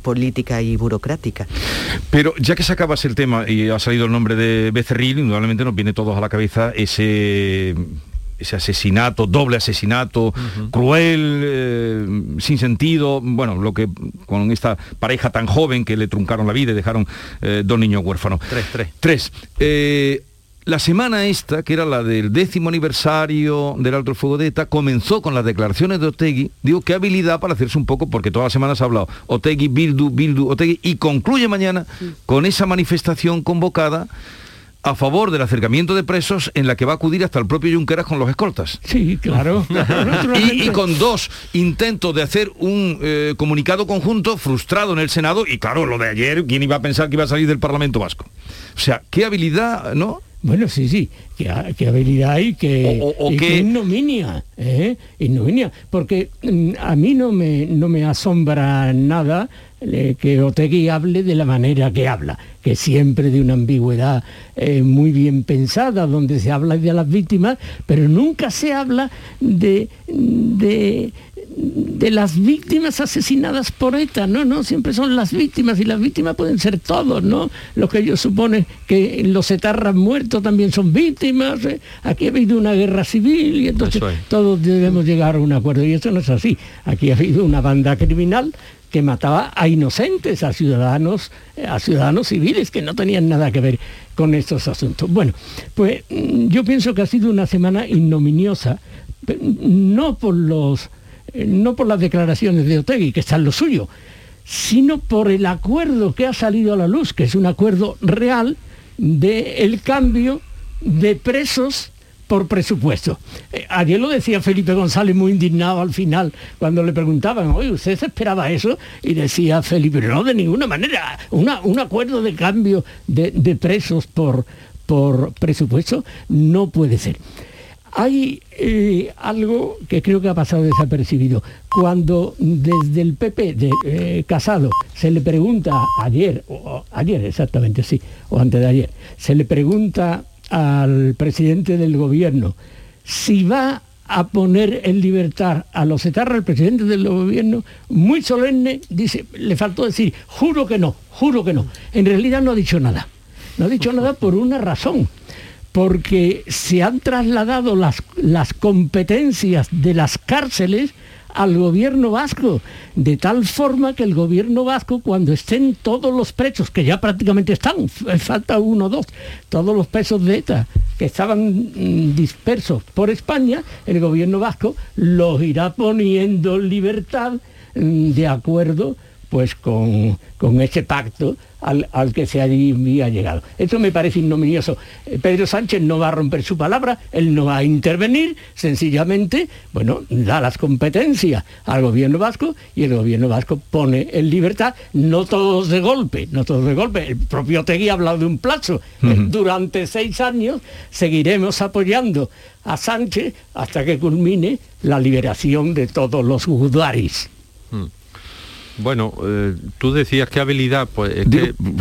S16: política y burocrática.
S1: Ya que sacabas el tema y ha salido el nombre de Becerril, indudablemente nos viene todos a la cabeza ese ese asesinato, doble asesinato, cruel, eh, sin sentido, bueno, lo que con esta pareja tan joven que le truncaron la vida y dejaron eh, dos niños huérfanos.
S14: Tres, tres.
S1: Tres. Eh, la semana esta, que era la del décimo aniversario del alto fuego de ETA, comenzó con las declaraciones de Otegui. Digo, qué habilidad para hacerse un poco, porque todas las semanas ha hablado Otegui, Bildu, Bildu, Otegui, y concluye mañana con esa manifestación convocada a favor del acercamiento de presos en la que va a acudir hasta el propio Junqueras con los escoltas.
S15: Sí, claro.
S1: y, con dos intentos de hacer un eh, comunicado conjunto frustrado en el Senado y claro, lo de ayer, ¿quién iba a pensar que iba a salir del Parlamento Vasco? O sea, qué habilidad, ¿no?
S15: Bueno, sí, sí, qué, habilidad hay, que, o, qué ignominia, ¿eh? ignominia, porque mm, a mí no me, no me asombra nada eh, que Otegui hable de la manera que habla, que siempre de una ambigüedad eh, muy bien pensada, donde se habla de las víctimas, pero nunca se habla de, de de las víctimas asesinadas por ETA, no, no, siempre son las víctimas y las víctimas pueden ser todos, ¿no? Lo que ellos suponen que los etarras muertos también son víctimas, ¿eh? aquí ha habido una guerra civil y entonces todos debemos llegar a un acuerdo y eso no es así, aquí ha habido una banda criminal que mataba a inocentes, a ciudadanos, a ciudadanos civiles que no tenían nada que ver con estos asuntos. Bueno, pues mm, yo pienso que ha sido una semana ignominiosa, no por los eh, no por las declaraciones de Otegui, que están lo suyo, sino por el acuerdo que ha salido a la luz, que es un acuerdo real del cambio de presos por presupuesto. Eh, ayer lo decía Felipe González muy indignado al final cuando le preguntaban, oye, ¿usted esperaba eso? Y decía Felipe, no, de ninguna manera, un acuerdo de cambio de, presos por, por presupuesto no puede ser. Hay eh, algo que creo que ha pasado desapercibido. Cuando desde el PP de eh, Casado se le pregunta ayer, o, ayer exactamente, sí, o antes de ayer, se le pregunta al presidente del gobierno si va a poner en libertad a los etarras, el presidente del gobierno, muy solemne, dice, le faltó decir, juro que no, juro que no. En realidad no ha dicho nada. No ha dicho nada por una razón, porque se han trasladado las, las competencias de las cárceles al gobierno vasco, de tal forma que el gobierno vasco, cuando estén todos los presos, que ya prácticamente están, falta uno o dos, todos los presos de ETA que estaban mm, dispersos por España, el gobierno vasco los irá poniendo en libertad mm, de acuerdo pues con, con ese pacto al, que se había llegado. Esto me parece ignominioso. Eh, Pedro Sánchez no va a romper su palabra, él no va a intervenir, sencillamente, bueno, da las competencias al gobierno vasco y el gobierno vasco pone en libertad, no todos de golpe, no todos de golpe. El propio Tegui ha hablado de un plazo. Durante seis años seguiremos apoyando a Sánchez hasta que culmine la liberación de todos los judaris.
S14: Bueno, eh, tú decías qué habilidad, pues...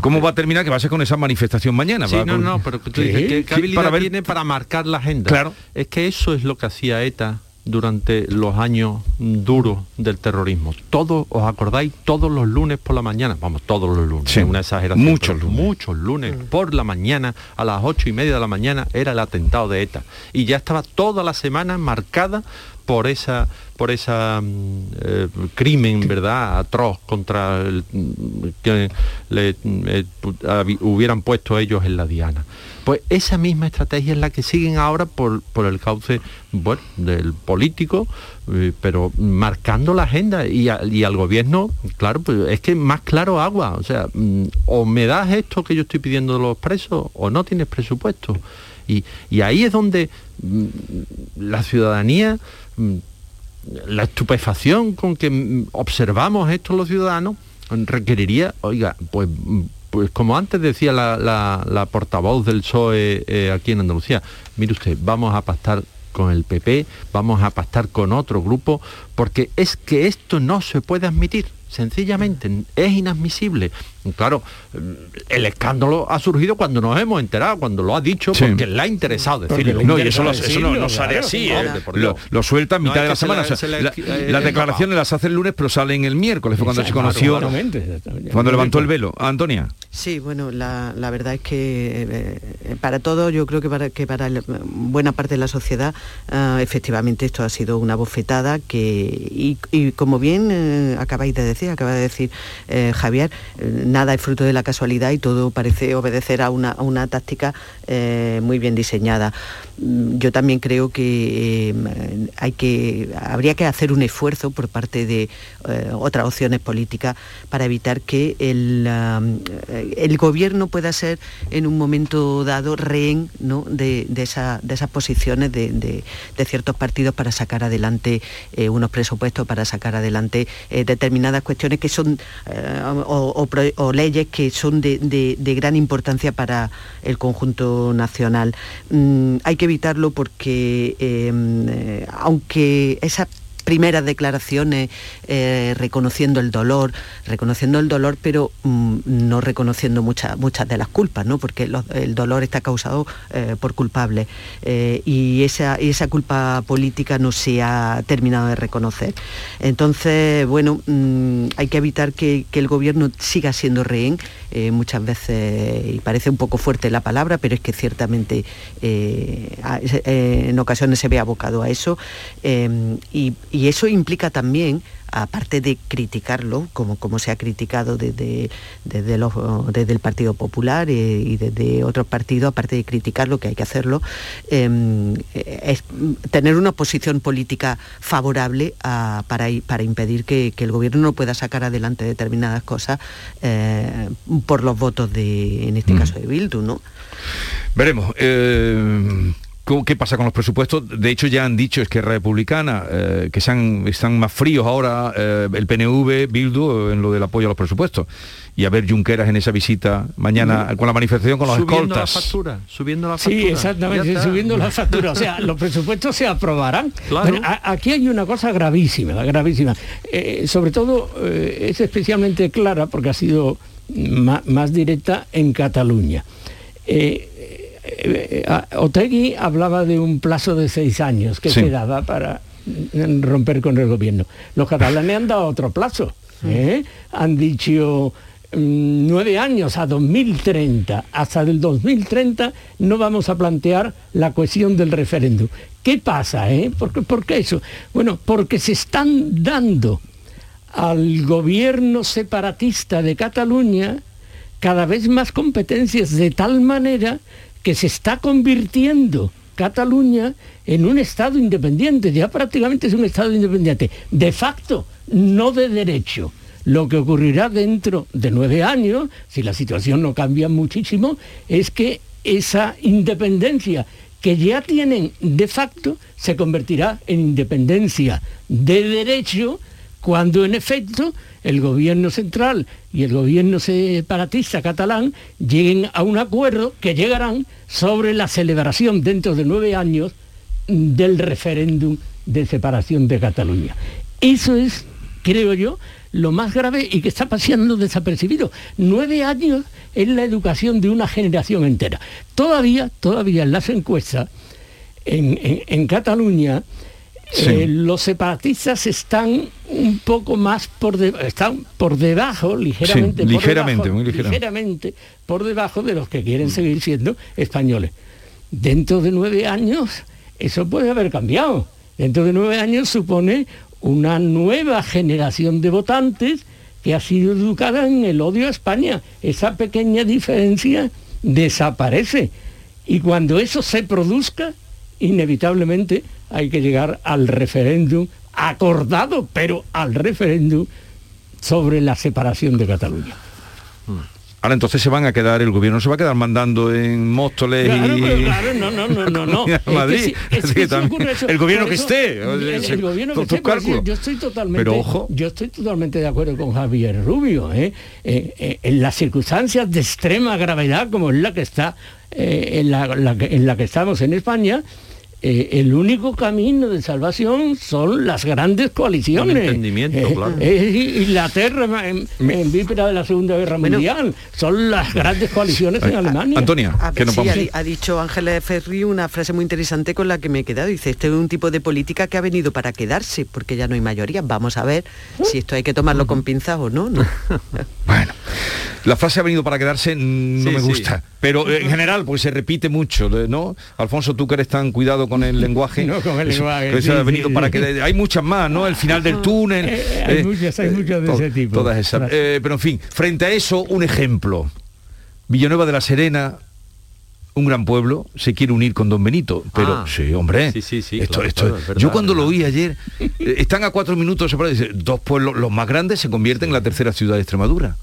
S1: ¿Cómo va a terminar? Que va a ser con esa manifestación mañana.
S14: Sí, no, no, pero tú dices, ¿qué, habilidad para tiene para marcar la agenda?
S1: Claro.
S14: Es que eso es lo que hacía ETA durante los años duros del terrorismo. Todos, ¿os acordáis? Todos los lunes por la mañana, vamos, todos los lunes,
S1: sí,
S14: una exageración.
S1: Muchos lunes.
S14: Muchos lunes por la mañana, a las ocho y media de la mañana, era el atentado de ETA. Y ya estaba toda la semana marcada por esa por esa mm, eh, crimen verdad atroz contra el mm, que le eh, hubieran puesto ellos en la diana. Pues esa misma estrategia es la que siguen ahora por, por el cauce bueno, del político eh, pero marcando la agenda y, y, al gobierno claro pues es que más claro agua o sea mm, o me das esto que yo estoy pidiendo de los presos o no tienes presupuesto y, y ahí es donde la ciudadanía Mm, la estupefacción con que mm, observamos esto los ciudadanos requeriría, oiga, pues, mm, pues como antes decía la, portavoz del PSOE eh, aquí en Andalucía, mire usted, vamos a pactar con el PP, vamos a pactar con otro grupo, porque es que esto no se puede admitir sencillamente es inadmisible. Claro, el escándalo ha surgido cuando nos hemos enterado, cuando lo ha dicho, porque le ha interesado decirlo.
S1: No, y eso, no, sale así, ¿eh? lo, suelta en mitad de la semana. las declaraciones las hace el lunes, pero salen el miércoles, fue cuando se conoció, cuando levantó el velo. Antonia.
S16: Sí, bueno, la, verdad es que eh, para todo, yo creo que para, que para buena parte de la sociedad, ah, efectivamente esto ha sido una bofetada que, y, como bien eh, acabáis de decir, acaba de decir eh, Javier, eh, nada es fruto de la casualidad y todo parece obedecer a una, táctica eh, muy bien diseñada. Mm, yo también creo que hay que habría que hacer un esfuerzo por parte de otras opciones políticas para evitar que el, el, gobierno pueda ser en un momento dado rehén de, esas posiciones de, ciertos partidos para sacar adelante unos presupuestos, para sacar adelante determinadas cuestiones que son, eh, leyes que son de, gran importancia para el conjunto nacional. Mm, hay que evitarlo porque, em, eh, aunque esa primeras declaraciones eh, reconociendo el dolor, reconociendo el dolor, pero mm, no reconociendo muchas muchas de las culpas, ¿no? Porque el dolor está causado eh, por culpables y esa, esa culpa política no se ha terminado de reconocer. Entonces, bueno, mm, hay que evitar que, que, el gobierno siga siendo rehén, muchas veces, y parece un poco fuerte la palabra, pero es que ciertamente en ocasiones se ve abocado a eso y, y eso implica también aparte de criticarlo, como, como se ha criticado desde, desde, el Partido Popular eh, y desde otros partidos, aparte de criticarlo, que hay que hacerlo, em, es tener una posición política favorable para, para impedir que, el gobierno no pueda sacar adelante determinadas cosas eh, por los votos de, en este mm. caso, de Bildu, ¿no?
S1: Veremos. Eh, ¿Qué pasa con los presupuestos? De hecho, ya han dicho es que Republicana, eh, que están más fríos ahora eh, el PNV, Bildu, en lo del apoyo a los presupuestos. Y a ver Junqueras en esa visita mañana con la manifestación con los
S14: subiendo
S1: escoltas.
S14: La factura, subiendo la factura.
S15: Sí, exactamente, subiendo la factura. O sea, los presupuestos se aprobarán. aquí hay una cosa gravísima, gravísima. Eh, sobre todo es especialmente clara porque ha sido más, directa en Cataluña. Eh, eh, Otegui hablaba de un plazo de seis años que se daba para romper con el gobierno. Los catalanes han dado otro plazo. ¿eh? Han dicho mm, nueve años a 2030. Hasta el 2030 no vamos a plantear la cuestión del referéndum. ¿Qué pasa? Eh? ¿Por, ¿Por qué eso? Bueno, porque se están dando al gobierno separatista de Cataluña cada vez más competencias de tal manera que se está convirtiendo Cataluña en un Estado independiente, ya prácticamente es un Estado independiente, de facto, no de derecho. Lo que ocurrirá dentro de nueve años, si la situación no cambia muchísimo, es que esa independencia que ya tienen de facto se convertirá en independencia de derecho cuando en efecto el gobierno central y el gobierno separatista catalán lleguen a un acuerdo que llegarán sobre la celebración dentro de nueve años del referéndum de separación de Cataluña. Eso es, creo yo, lo más grave y que está pasando desapercibido. Nueve años en la educación de una generación entera. Todavía, todavía en las encuestas, en Cataluña, eh, los separatistas están un poco más por están por debajo, ligeramente,
S1: ligeramente,
S15: debajo,
S1: muy
S15: ligeramente por debajo de los que quieren seguir siendo españoles. Dentro de nueve años eso puede haber cambiado. Dentro de nueve años supone una nueva generación de votantes que ha sido educada en el odio a España. Esa pequeña diferencia desaparece. Y cuando eso se produzca, inevitablemente hay que llegar al referéndum acordado, pero al referéndum sobre la separación de Cataluña.
S1: Ahora entonces se van a quedar, el gobierno se va a quedar mandando en Móstoles
S15: y... Claro, no, no, no, no, no.
S1: Madrid. el gobierno que esté.
S15: El, gobierno que esté, yo estoy totalmente,
S1: pero ojo.
S15: yo estoy totalmente de acuerdo con Javier Rubio. ¿eh? Eh, eh, en las circunstancias de extrema gravedad como es la que está en la que estamos en España, eh, el único camino de salvación son las grandes coaliciones.
S14: entendimiento, eh, claro.
S15: Eh, Inglaterra en, en, víspera de la Segunda Guerra Mundial. Son las grandes coaliciones en Alemania.
S1: Antonia,
S16: que no sí, ha, dicho Ángeles Ferri una frase muy interesante con la que me he quedado. Dice, este es un tipo de política que ha venido para quedarse, porque ya no hay mayoría. Vamos a ver si esto hay que tomarlo con pinzas o no.
S1: bueno, la frase ha venido para quedarse no me gusta. Pero en general, pues se repite mucho, ¿no? Alfonso, tú que eres tan cuidado con el lenguaje.
S15: no, con el lenguaje.
S1: ha venido para que hay muchas más, ¿no? El final del túnel.
S15: Eh, eh, hay muchas, hay muchas de ese tipo.
S1: Todas esas. Eh, pero en fin, frente a eso, un ejemplo. Villanueva de la Serena, un gran pueblo se quiere unir con Don Benito. Pero
S14: Ah.
S1: sí, hombre.
S14: Sí, sí, sí,
S1: esto,
S14: claro,
S1: esto,
S14: claro, es verdad,
S1: yo cuando lo oí ayer, eh, están a cuatro minutos separados. Dos pueblos, los más grandes, se convierten en la tercera ciudad de Extremadura.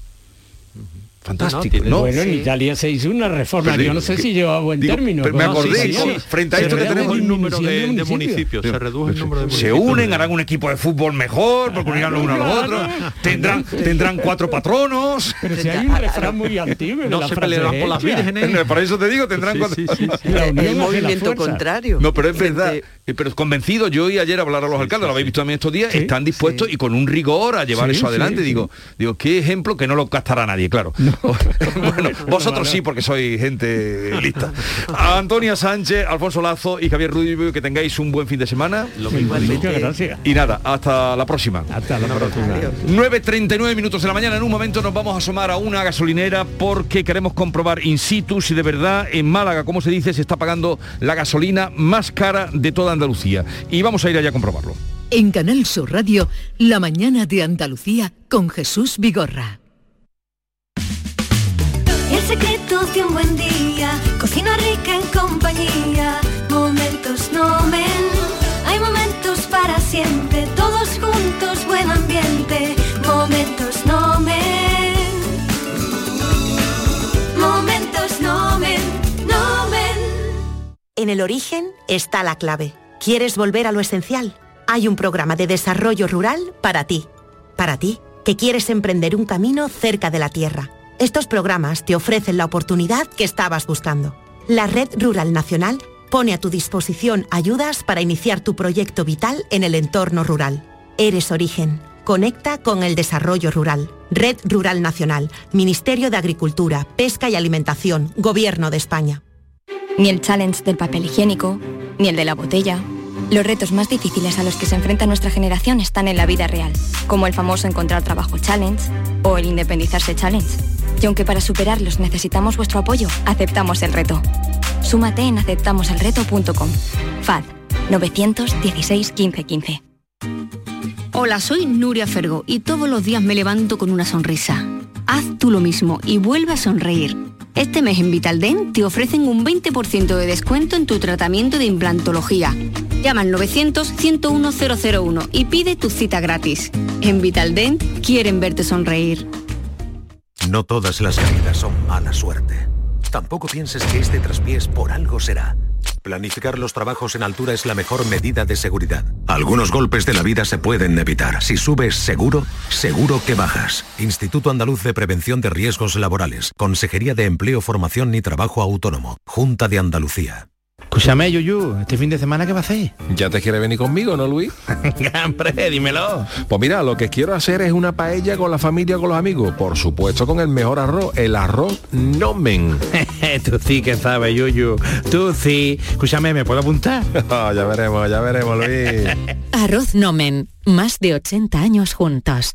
S1: Fantástico, ¿no?
S15: Bueno, en Italia se hizo una reforma,
S1: Pero
S15: yo no sé
S1: que-
S15: si lleva a buen
S1: digo,
S15: término.
S1: pero me acordé,
S15: sí,
S1: sí,
S15: sí.
S1: frente a
S15: Se
S1: esto que tenemos
S14: un número de,
S15: municipios.
S14: se redujo el número de
S1: se
S14: municipios.
S1: unen, harán un equipo de fútbol mejor, porque unirán los unos a los otros, tendrán, tendrán cuatro patronos.
S15: Pero si hay un refrán muy antiguo.
S14: No
S15: la
S14: se pelearán por las vírgenes.
S1: Por eso te digo, tendrán
S14: Sí,
S1: cuatro.
S14: sí, sí, sí.
S15: La unión hace
S16: el movimiento contrario.
S1: No, pero es verdad
S16: Frente-
S1: Pero convencido, yo y ayer hablar a los alcaldes, lo habéis visto también estos días, están dispuestos y con un rigor a llevar
S15: Sí,
S1: eso adelante.
S15: sí, sí.
S1: digo, digo, qué ejemplo que no lo captará nadie, claro. bueno, vosotros sí, porque sois gente lista. A Antonia Sánchez, Alfonso Lazo y Javier Rubio, que tengáis un buen fin de semana.
S15: Muchas gracias.
S1: Y nada, hasta la próxima.
S15: Hasta la próxima.
S1: 9.39 minutos de la mañana, en un momento nos vamos a asomar a una gasolinera porque queremos comprobar in situ si de verdad en Málaga, como se dice, se está pagando la gasolina más cara de toda Andalucía. Y vamos a ir allá a comprobarlo.
S9: En Canal Sur Radio, La mañana de Andalucía con Jesús Vigorra.
S17: El secreto de un buen día, cocina rica en compañía, momentos nomen. Hay momentos para siempre, todos juntos, buen ambiente, momentos nomen. Momentos nomen, nomen.
S6: En el origen está la clave. ¿Quieres volver a lo esencial? Hay un programa de desarrollo rural para ti. Para ti, que quieres emprender un camino cerca de la tierra. Estos programas te ofrecen la oportunidad que estabas buscando. La Red Rural Nacional pone a tu disposición ayudas para iniciar tu proyecto vital en el entorno rural. Eres origen. Conecta con el desarrollo rural. Red Rural Nacional, Ministerio de Agricultura, Pesca y Alimentación, Gobierno de España.
S3: Ni el challenge del papel higiénico, ni el de la botella. Los retos más difíciles a los que se enfrenta nuestra generación están en la vida real, como el famoso encontrar trabajo challenge o el independizarse challenge. Y aunque para superarlos necesitamos vuestro apoyo, aceptamos el reto. Súmate en aceptamoselreto.com. FAD 916 15 15.
S7: Hola, soy Nuria Fergo y todos los días me levanto con una sonrisa. Haz tú lo mismo y vuelve a sonreír. Este mes en Vitaldent te ofrecen un 20% de descuento en tu tratamiento de implantología. Llama al 900-101-001 y pide tu cita gratis. En Vitaldent quieren verte sonreír.
S18: No todas las caídas son mala suerte. Tampoco pienses que este traspiés por algo será. Planificar los trabajos en altura es la mejor medida de seguridad. Algunos golpes de la vida se pueden evitar. Si subes seguro, seguro que bajas. Instituto Andaluz de Prevención de Riesgos Laborales. Consejería de Empleo, Formación y Trabajo Autónomo. Junta de Andalucía.
S19: Escúchame, Yuyu, ¿este fin de semana qué va a hacer?
S20: ¿Ya te quiere venir conmigo, no, Luis?
S19: Hombre, dímelo.
S20: Pues mira, lo que quiero hacer es una paella con la familia, con los amigos. Por supuesto, con el mejor arroz, el arroz nomen.
S19: Tú sí que sabes, Yuyu. Tú sí. Escúchame, ¿me puedo apuntar?
S20: Ah, ya veremos, ya veremos, Luis.
S21: Arroz Nomen, más de 80 años juntos.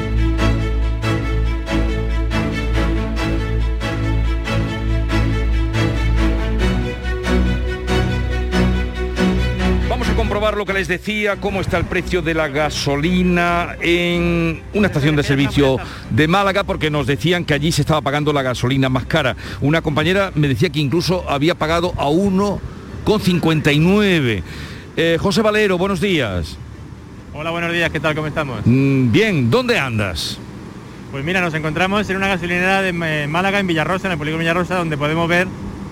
S1: Comprobar lo que les decía, cómo está el precio de la gasolina en una estación de servicio de Málaga, porque nos decían que allí se estaba pagando la gasolina más cara. Una compañera me decía que incluso había pagado a 1,59. Eh, José Valero, buenos días.
S22: Hola, buenos días, ¿qué tal? ¿Cómo estamos?
S1: Mm, bien, ¿dónde andas?
S22: Pues mira, nos encontramos en una gasolinera de eh, Málaga, en Villarrosa, en el polígono Villarrosa, donde podemos ver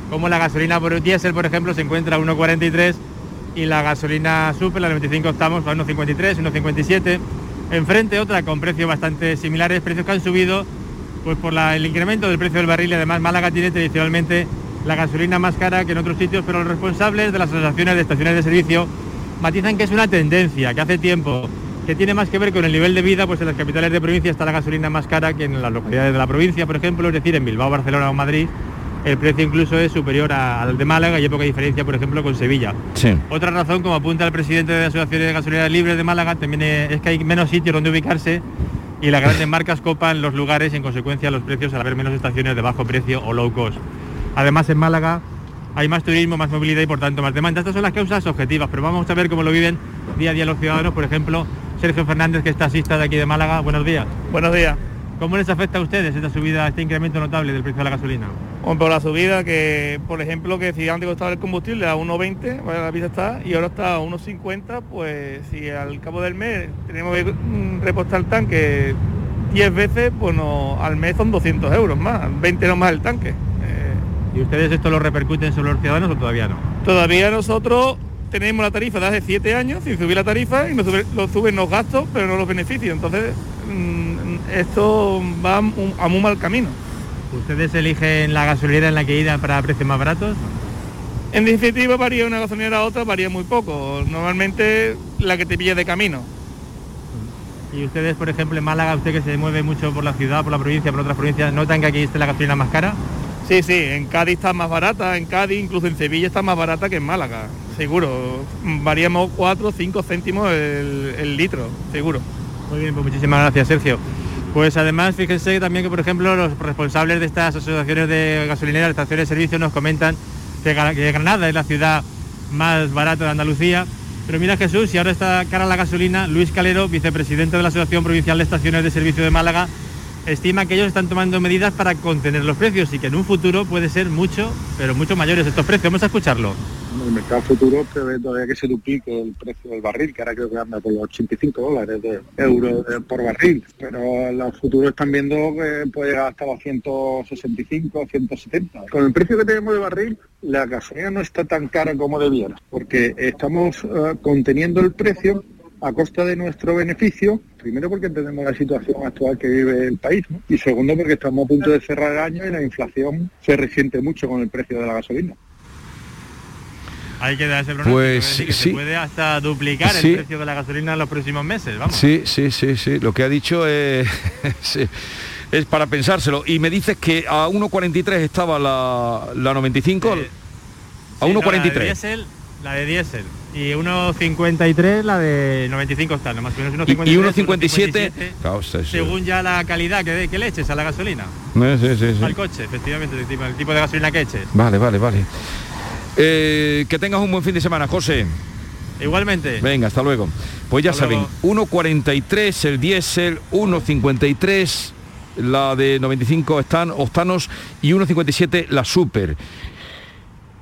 S22: cómo la gasolina por diésel, por ejemplo, se encuentra a 1,43 y la gasolina super, la 95 octavos, a 1,53, 1,57. Enfrente otra con precios bastante similares, precios que han subido pues por el incremento del precio del barril además Málaga tiene tradicionalmente la gasolina más cara que en otros sitios, pero los responsables de las asociaciones de estaciones de servicio matizan que es una tendencia, que hace tiempo, que tiene más que ver con el nivel de vida, pues en las capitales de provincia está la gasolina más cara que en las localidades de la provincia, por ejemplo, es decir, en Bilbao, Barcelona o Madrid, el precio incluso es superior al de Málaga y hay poca diferencia, por ejemplo, con Sevilla. Otra razón, como apunta el presidente de la Asociación de Gasolineras Libres de Málaga, también es que hay menos sitios donde ubicarse y las grandes marcas copan los lugares y en consecuencia los precios al haber menos estaciones de bajo precio o low cost. Además en Málaga hay más turismo, más movilidad y por tanto más demanda. Estas son las causas objetivas, pero vamos a ver cómo lo viven día a día los ciudadanos. Por ejemplo, Sergio Fernández, que está asista de aquí de Málaga. Buenos días.
S21: Buenos días.
S22: ¿Cómo les afecta a ustedes esta subida, este incremento notable del precio de la gasolina?
S21: Bueno, por la subida que, por ejemplo, que si antes costaba el combustible a 1,20, la pista está, y ahora está a 1,50, pues si al cabo del mes tenemos que mm, repostar el tanque 10 veces, pues al mes son 200 euros más, 20 no más el tanque.
S22: Eh, ¿Y ustedes esto lo repercuten sobre los ciudadanos o todavía no?
S21: Todavía nosotros tenemos la tarifa de hace 7 años, sin subir la tarifa, y nos lo suben los gastos, pero no los beneficios. Entonces, mm, esto va a muy mal camino.
S22: ¿Ustedes eligen la gasolinera en la que ir para precios más baratos?
S21: En definitiva varía una gasolinera a otra, varía muy poco. Normalmente la que te pilla de camino.
S22: Y ustedes, por ejemplo, en Málaga, usted que se mueve mucho por la ciudad, por la provincia, por otras provincias, ¿notan que aquí está la gasolina más cara?
S21: Sí, sí, en Cádiz está más barata, en Cádiz, incluso en Sevilla está más barata que en Málaga, seguro. Varíamos 4 o 5 céntimos el, litro, seguro.
S22: Muy bien, pues muchísimas gracias, Sergio. Pues además, fíjense también que, por ejemplo, los responsables de estas asociaciones de gasolineras, estaciones de servicio, nos comentan que Granada es la ciudad más barata de Andalucía pero mira Jesús, y ahora está cara la gasolina, Luis Calero, vicepresidente de la Asociación Provincial de Estaciones de Servicio de Málaga, estima que ellos están tomando medidas para contener los precios y que en un futuro puede ser mucho, pero mucho mayores estos precios. Vamos a escucharlo.
S23: El mercado futuro prevé todavía que se duplique el precio del barril, que ahora creo que anda por los 85 dólares de euros por barril, pero los futuros están viendo que puede llegar hasta los 165, 170. Con el precio que tenemos de barril, la gasolina no está tan cara como debiera, porque estamos eh, conteniendo el precio a costa de nuestro beneficio, primero porque entendemos la situación actual que vive el país, y segundo porque estamos a punto de cerrar el año y la inflación se resiente mucho con el precio de la gasolina.
S22: Hay que darse pronóstico, pues sí, se puede hasta duplicar el precio de la gasolina en los próximos meses, vamos.
S1: Sí, sí, sí, sí. Lo que ha dicho es, es para pensárselo. Y me dices que a 1.43 estaba la, la 95, eh, a 1.43.
S22: la de diésel y 1.53 la de 95 está, más o menos
S1: 1.57 y 1.57
S22: según ya la calidad que, que, le eches a la gasolina
S1: eh, sí, sí, sí.
S22: al coche efectivamente el tipo, el tipo, de gasolina que eches
S1: vale vale vale eh, que tengas un buen fin de semana José.
S22: Igualmente.
S1: Venga hasta luego. Pues ya saben 1.43 el diésel 1.53 la de 95 están octanos y 1.57 la super.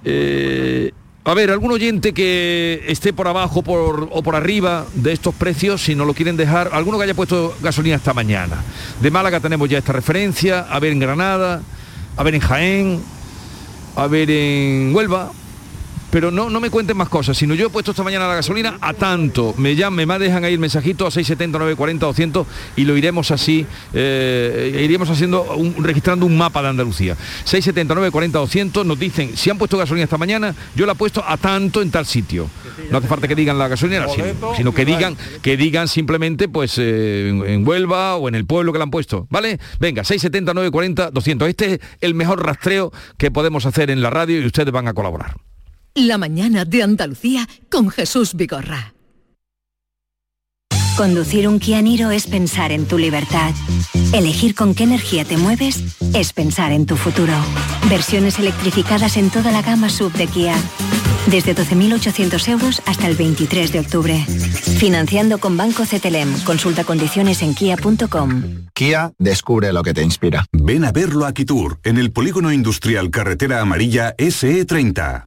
S1: Eh, a ver, algún oyente que esté por abajo o por arriba de estos precios, si no lo quieren dejar, alguno que haya puesto gasolina esta mañana. De Málaga tenemos ya esta referencia, a ver en Granada, a ver en Jaén, a ver en Huelva, pero no, no me cuenten más cosas, sino yo he puesto esta mañana la gasolina a tanto. Me llaman, me dejan ahí el mensajito a 670, 940, 200 y lo iremos así, eh, iremos haciendo, un, registrando un mapa de Andalucía. 670, 940, 200 nos dicen, si han puesto gasolina esta mañana, yo la he puesto a tanto en tal sitio. No hace falta que digan la gasolinera, sino, que digan, que digan simplemente pues eh, en, Huelva o en el pueblo que la han puesto. ¿Vale? Venga, 670, 940, 200. Este es el mejor rastreo que podemos hacer en la radio y ustedes van a colaborar.
S9: La mañana de Andalucía con Jesús Vigorra.
S11: Conducir un Kia Niro es pensar en tu libertad. Elegir con qué energía te mueves es pensar en tu futuro. Versiones electrificadas en toda la gama sub de Kia. Desde 12.800 euros hasta el 23 de octubre. Financiando con Banco CTLM. Consulta condiciones en kia.com.
S12: Kia, descubre lo que te inspira.
S13: Ven a verlo a Kitur, en el polígono industrial Carretera Amarilla SE30.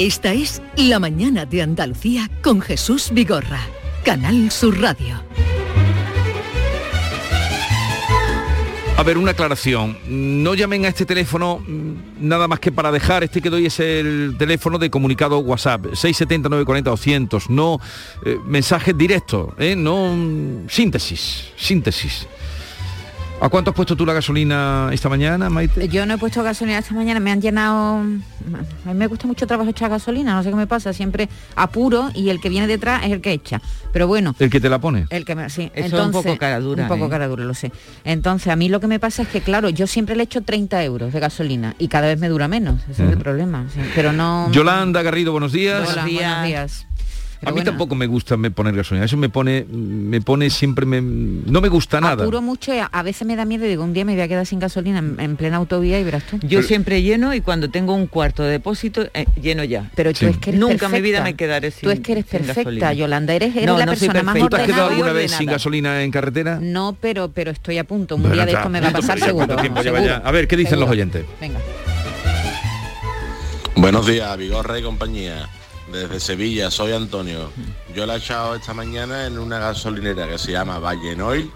S9: Esta es La Mañana de Andalucía con Jesús Vigorra, Canal Sur Radio.
S1: A ver, una aclaración. No llamen a este teléfono mm, nada más que para dejar, este que doy es el teléfono de comunicado WhatsApp, 679 40 200, no eh, mensajes directos, ¿eh? no mm, síntesis, síntesis. ¿A cuánto has puesto tú la gasolina esta mañana, Maite?
S24: Yo no he puesto gasolina esta mañana, me han llenado... A mí me gusta mucho trabajo echar gasolina, no sé qué me pasa, siempre apuro y el que viene detrás es el que echa. Pero bueno...
S1: ¿El que te la pone?
S24: El que me... Sí,
S25: Eso es un poco cara dura,
S24: Un poco
S25: ¿eh?
S24: cara dura, lo sé. Entonces, a mí lo que me pasa es que, claro, yo siempre le echo 30 euros de gasolina y cada vez me dura menos, ese es el problema. sí. Pero no...
S1: Yolanda Garrido, buenos días.
S24: Hola, buenos días.
S1: A mí tampoco me gusta me poner gasolina, eso me pone, me pone siempre, me- no me gusta nada.
S24: Apuro mucho a, a veces me da miedo y digo, un día me voy a quedar sin gasolina en, en plena autovía y verás tú.
S25: Yo siempre lleno y cuando tengo un cuarto de depósito, eh, lleno ya.
S24: Pero tú es que eres
S25: Nunca en mi vida me quedaré sin
S24: Tú es que eres perfecta,
S25: gasolina.
S24: Yolanda. Eres, eres
S25: No,
S24: la
S25: no
S24: persona más
S25: perfecta.
S1: ¿Tú te has quedado
S24: ordenada
S1: alguna vez sin
S24: ordenada.
S1: gasolina en carretera?
S24: No, pero pero estoy a punto. Un
S1: Bueno,
S24: día de esto me va a pasar seguro.
S1: A ver, ¿qué dicen
S24: Seguro.
S1: los oyentes?
S24: Venga.
S26: Buenos días, Vigorra y compañía. Desde Sevilla, soy Antonio. Yo la he echado esta mañana en una gasolinera que se llama Vallenoil,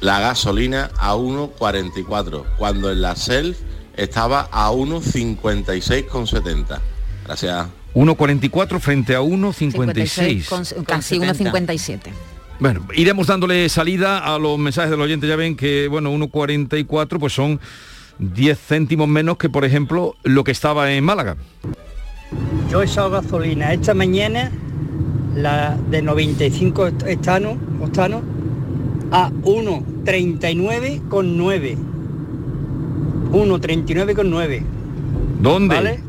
S26: la gasolina a 1,44, cuando en la Self estaba a 1,56,70. Gracias.
S1: 1,44 frente a
S24: 56
S1: 1,56.
S24: con- casi 1,57.
S1: Bueno, iremos dándole salida a los mensajes del oyente. Ya ven que, bueno, 1,44 pues son 10 céntimos menos que, por ejemplo, lo que estaba en Málaga.
S27: Yo he echado gasolina esta mañana, la de 95 est- estanos, octanos, a 1,39,9. 1,39,9.
S1: ¿Dónde?
S27: ¿Vale?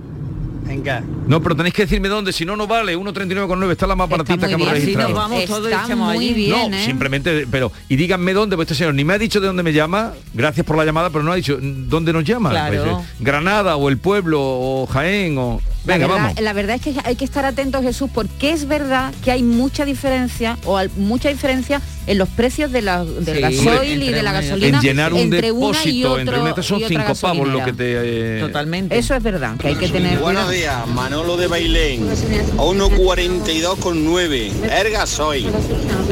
S27: Venga.
S1: No, pero tenéis que decirme dónde, si no, no vale. 1,39,9 está la más baratita que hemos registrado.
S24: Está muy bien,
S1: no,
S24: ¿eh?
S1: simplemente, pero, y díganme dónde, pues este señor ni me ha dicho de dónde me llama, gracias por la llamada, pero no ha dicho mm, dónde nos llama.
S24: Claro.
S1: Pues, eh, Granada o el pueblo o Jaén o...
S24: La
S1: Venga,
S24: verdad,
S1: vamos.
S24: la verdad es que hay que estar atentos, Jesús, porque es verdad que hay mucha diferencia o al- mucha diferencia en los precios de la, del
S1: Sí.
S24: gasoil y
S1: Entre
S24: de la gasolina
S1: En llenar un
S24: entre una y
S1: depósito,
S24: otro,
S1: entre una son
S24: y otra
S1: cinco pavos lo que te... eh,
S24: Totalmente. Eso es verdad, que hay que tener
S28: Buenos días, Manolo de Bailén. A 1.42,9. El gasoil.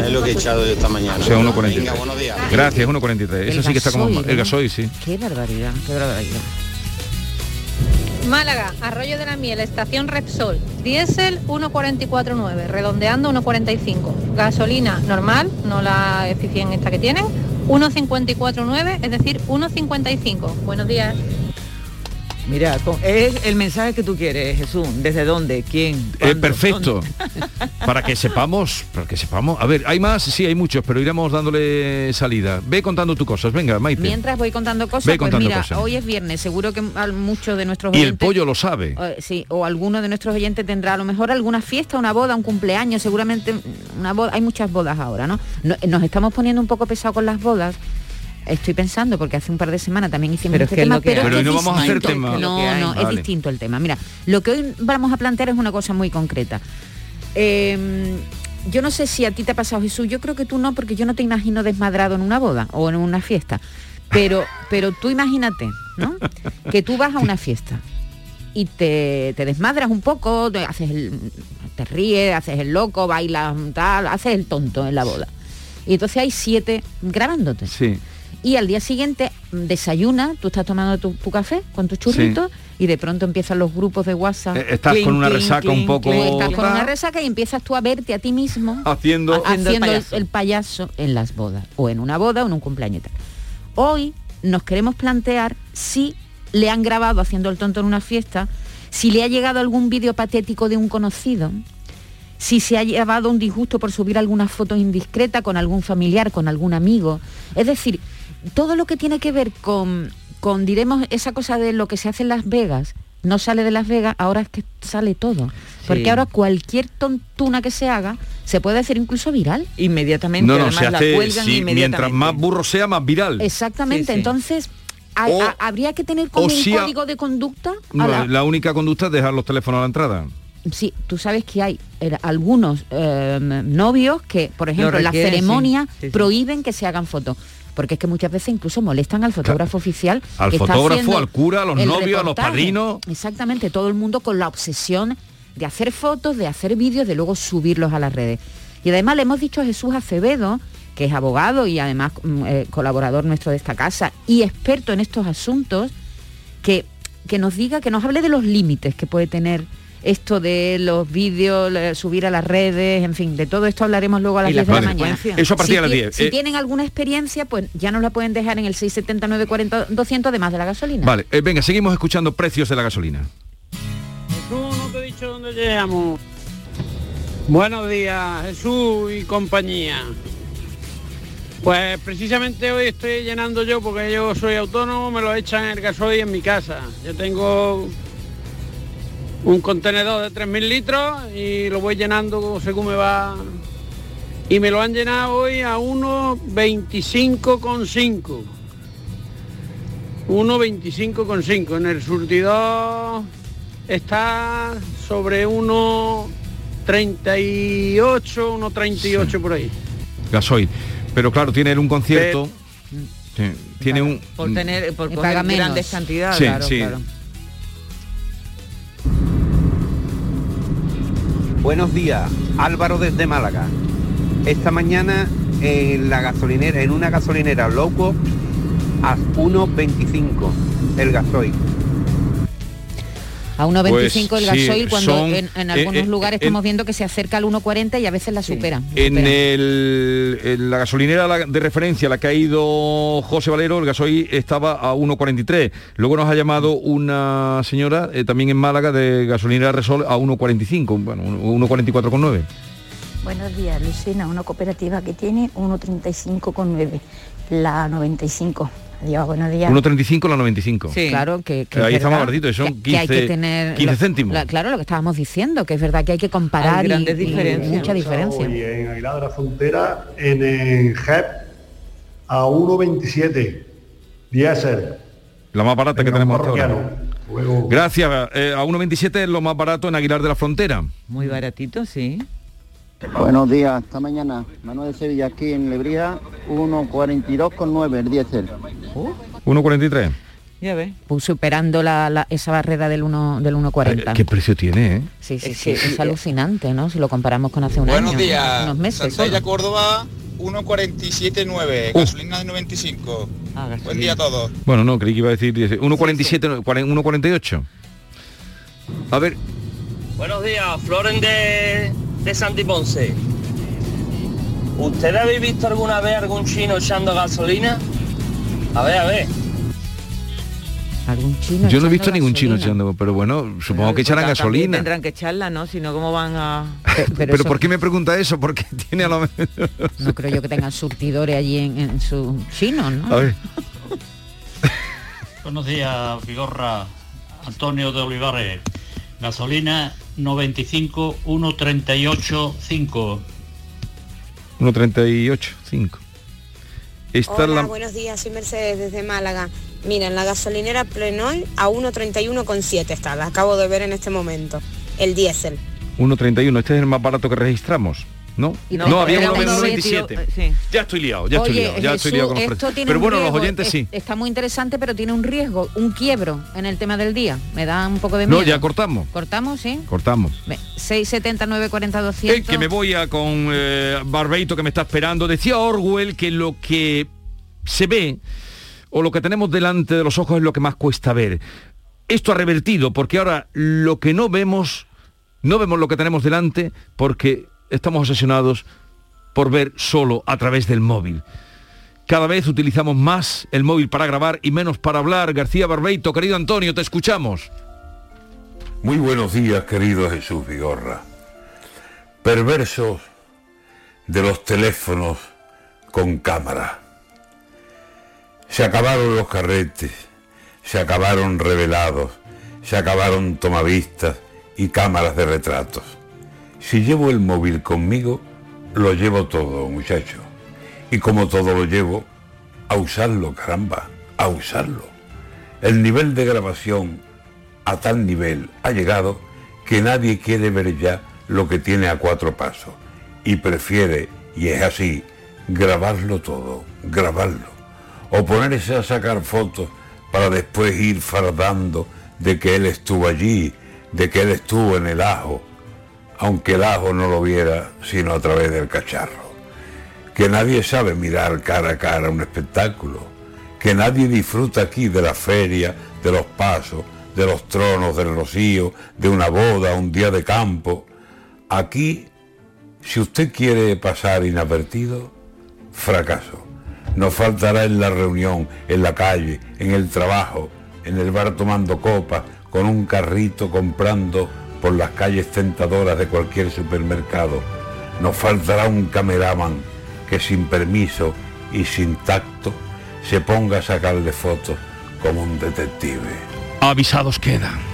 S28: Es lo que he echado yo esta mañana.
S1: O sea, 1,43.
S28: Venga, buenos días.
S1: Gracias, 1,43. Eso sí que está como... El gasoil, sí.
S24: Qué barbaridad, qué barbaridad.
S29: Málaga, Arroyo de la Miel, estación Repsol, diésel 1,44,9, redondeando 1,45. Gasolina normal, no la eficien esta que tienen, 1,54,9, es decir, 1,55. Buenos días.
S25: Mira, es el mensaje que tú quieres, Jesús. ¿Desde dónde? ¿Quién?
S1: Eh, perfecto. para que sepamos, para que sepamos. A ver, hay más, sí, hay muchos, pero iremos dándole salida. Ve contando tus cosas, venga, Maite.
S24: Mientras voy contando cosas,
S1: Ve
S24: pues
S1: contando
S24: mira,
S1: cosas.
S24: hoy es viernes, seguro que al- muchos de nuestros
S1: Y el
S24: oyentes...
S1: pollo lo sabe.
S24: eh, sí, o alguno de nuestros oyentes tendrá a lo mejor alguna fiesta, una boda, un cumpleaños, seguramente una boda, hay muchas bodas ahora, ¿no? No- Nos estamos poniendo un poco pesados con las bodas. Estoy pensando, porque hace un par de semanas también hicimos
S25: Pero
S24: este
S25: es que
S24: tema, pero, es
S25: Pero no vamos a hacer tema.
S24: No, no, es distinto el tema. Mira, lo que hoy vamos a plantear es una cosa muy concreta. Eh, yo no sé si a ti te ha pasado Jesús, yo creo que tú no, porque yo no te imagino desmadrado en una boda o en una fiesta. Pero, pero tú imagínate, ¿no? Que tú vas a una fiesta y te, te desmadras un poco, te, haces el, te ríes, haces el loco, bailas, tal, haces el tonto en la boda. Y entonces hay siete grabándote.
S1: Sí.
S24: Y al día siguiente desayuna, tú estás tomando tu, tu café con tus churritos y de pronto empiezan los grupos de WhatsApp.
S1: Eh, estás con una resaca un poco-
S24: Estás con una resaca y empiezas tú a verte a ti mismo
S1: Haciendo-
S24: haciendo,
S1: Haciendo el payaso.
S24: el payaso en las bodas, o en una boda o en un cumpleaños. Hoy nos queremos plantear si le han grabado haciendo el tonto en una fiesta, si le ha llegado algún vídeo patético de un conocido, si se ha llevado un disgusto por subir alguna foto indiscreta con algún familiar, con algún amigo. Es decir, todo lo que tiene que ver con, con diremos, esa cosa de lo que se hace en Las Vegas, no sale de Las Vegas, ahora es que sale todo. Porque ahora cualquier tontuna que se haga se puede hacer incluso viral.
S25: Inmediatamente,
S1: No, no,
S25: además
S1: se
S25: la cuelgan
S1: sí,
S25: inmediatamente.
S1: mientras más burro sea, más viral.
S24: Exactamente,
S1: Sí, sí.
S24: entonces
S1: O-
S24: habría que tener como un
S1: si a-
S24: código de conducta.
S1: No,
S24: la-
S1: la... única conducta es dejar los teléfonos a la entrada.
S24: Sí, tú sabes que hay eh, algunos eh, novios que, por ejemplo, en la
S25: requieren, sí.
S24: ceremonia
S25: Sí, sí.
S24: prohíben que se hagan fotos. Porque es que muchas veces incluso molestan al fotógrafo oficial.
S1: Al
S24: que
S1: fotógrafo, al cura, a los novios, a los padrinos.
S24: Exactamente, todo el mundo con la obsesión de hacer fotos, de hacer vídeos, de luego subirlos a las redes. Y además le hemos dicho a Jesús Acevedo, que es abogado y además mm, eh, colaborador nuestro de esta casa y experto en estos asuntos, que, que nos diga, que nos hable de los límites que puede tener esto de los vídeos, subir a las redes, en fin, de todo esto hablaremos luego a las
S25: Y las
S24: 10 de la mañana.
S1: Eso a partir
S24: si
S1: de las
S24: ti-
S1: 10.
S24: Si
S1: Eh,
S24: tienen alguna experiencia, pues ya nos la pueden dejar en el 679 40 200 además de la gasolina.
S1: Vale, eh, venga, seguimos escuchando precios de la gasolina.
S30: Jesús, no te he dicho dónde llegamos. Buenos días, Jesús y compañía. Pues precisamente hoy estoy llenando yo porque yo soy autónomo, me lo echan el gasoil en mi casa. Yo tengo un contenedor de 3.000 litros y lo voy llenando según me va. Y me lo han llenado hoy a 1,25,5. 1,25,5. En el surtidor está sobre 1,38, 1,38 por ahí.
S1: Gasoil. Pero claro, tiene un concierto. sí, tiene un.
S25: Por tener, por
S24: Y
S25: coger grandes cantidades.
S1: Sí,
S25: claro,
S1: sí.
S25: claro.
S31: Buenos días, Álvaro desde Málaga. Esta mañana en la gasolinera, en una gasolinera loco, a 1.25 el gasoil.
S24: A 1,25
S1: Pues,
S24: el
S1: sí,
S24: gasoil cuando
S1: son,
S24: en, en
S1: eh,
S24: algunos
S1: eh,
S24: lugares estamos viendo que se acerca al 1,40 y a veces la supera.
S1: En, el, en la gasolinera de referencia, la que ha ido José Valero, el gasoil estaba a 1,43. Luego nos ha llamado una señora, eh, también en Málaga, de gasolinera Resol a 1,45, bueno, 1,44,9.
S32: Buenos días, Lucina, una cooperativa que tiene 1,35,9, la 95. Adiós, buenos días.
S1: 1,35 la 95.
S24: Claro que, que
S1: Ahí
S24: es
S1: está más
S24: verdad
S1: baratito, y son
S24: que-
S1: 15,
S24: que hay que tener
S1: 15
S24: lo-
S1: céntimos.
S24: la- claro, lo que estábamos diciendo, que es verdad que hay que comparar
S25: Hay
S24: y-
S25: grandes
S24: y
S25: diferencias.
S24: mucha diferencia.
S33: Y en Aguilar de la Frontera, en el JEP, a 1,27. Diésel.
S1: La más barata que tenemos hasta ahora. Gracias. eh, a 1,27 es lo más barato en Aguilar de la Frontera.
S25: Muy baratito, sí.
S34: Buenos días, esta mañana. Manuel de Sevilla aquí en Lebría, 1.42,9 el diésel.
S1: 1,43.
S25: Ya ves.
S24: Pues superando la, la- esa barrera del 1 del 1,40.
S1: Eh, ¿Qué precio tiene, eh?
S24: Sí, sí,
S25: Es
S24: sí, es alucinante, ¿no? Si lo comparamos con hace un
S35: Buenos
S24: año,
S35: días.
S24: unos meses.
S35: Córdoba, 1.47.9, gasolina de 95. Buen día a todos.
S1: Bueno, no, creí que iba a decir 10. 1,47, no, 1,48. A ver,
S36: Buenos días, Floren de, de Santi Ponce. ¿Ustedes habéis visto alguna vez algún chino echando gasolina? A ver, a ver.
S24: Algún chino.
S1: yo no he visto ningún chino
S24: gasolina.
S1: echando, pero bueno, supongo que echarán gasolina.
S25: Tendrán que echarla, ¿no? Si no, ¿cómo van a...?
S1: Pero,
S24: eso-
S1: ¿por qué me pregunta eso? Porque tiene a lo
S24: No creo yo que tengan surtidores allí en, en su chino, ¿no?
S1: A ver.
S37: Buenos días. Antonio de Olivares. Gasolina 95, 138, 5.
S1: 1,38, 5. Esta es
S38: Hola,
S1: la...
S38: buenos días, soy Mercedes desde Málaga. Mira, en la gasolinera Plenol a 1.31,7 está, la acabo de ver en este momento. El diésel.
S1: 1,31. Este es el más barato que registramos. ¿No? No, había uno
S38: uno
S1: 97.
S25: Sí.
S1: Ya estoy liado, ya estoy
S24: Oye,
S1: liado, ya estoy liado con los
S24: esto tiene
S1: Pero bueno, los oyentes
S24: es-
S1: sí.
S24: Está muy interesante, pero tiene un riesgo, un quiebro en el tema del día. Me da un poco de miedo.
S1: No, ya cortamos.
S24: Cortamos, sí.
S1: Cortamos.
S24: Ve, 679 40 200.
S1: Eh, que me voy a con eh, Barbeito que me está esperando. Decía Orwell que lo que se ve o lo que tenemos delante de los ojos es lo que más cuesta ver. esto ha revertido, porque ahora lo que no vemos, no vemos lo que tenemos delante, porque estamos obsesionados por ver solo a través del móvil. Cada vez utilizamos más el móvil para grabar y menos para hablar. García Barbeito, querido Antonio, te escuchamos.
S39: Muy buenos días, querido Jesús Vigorra. Perversos de los teléfonos con cámara. Se acabaron los carretes, se acabaron revelados, se acabaron tomavistas y cámaras de retratos. Si llevo el móvil conmigo, lo llevo todo, muchacho. Y como todo lo llevo, a usarlo, caramba, a usarlo. El nivel de grabación a tal nivel ha llegado que nadie quiere ver ya lo que tiene a cuatro pasos y prefiere, y es así, grabarlo todo, grabarlo. O ponerse a sacar fotos para después ir fardando de que él estuvo allí, de que él estuvo en el ajo, aunque el ajo no lo viera sino a través del cacharro. Que nadie sabe mirar cara a cara un espectáculo, que nadie disfruta aquí de la feria, de los pasos, de los tronos del rocío, de una boda, un día de campo. Aquí, si usted quiere pasar inadvertido, fracaso. No faltará en la reunión, en la calle, en el trabajo, en el bar tomando copas, con un carrito comprando por las calles tentadoras de cualquier supermercado. Nos faltará un cameraman que sin permiso y sin tacto se ponga a sacarle fotos como un detective.
S1: Avisados quedan.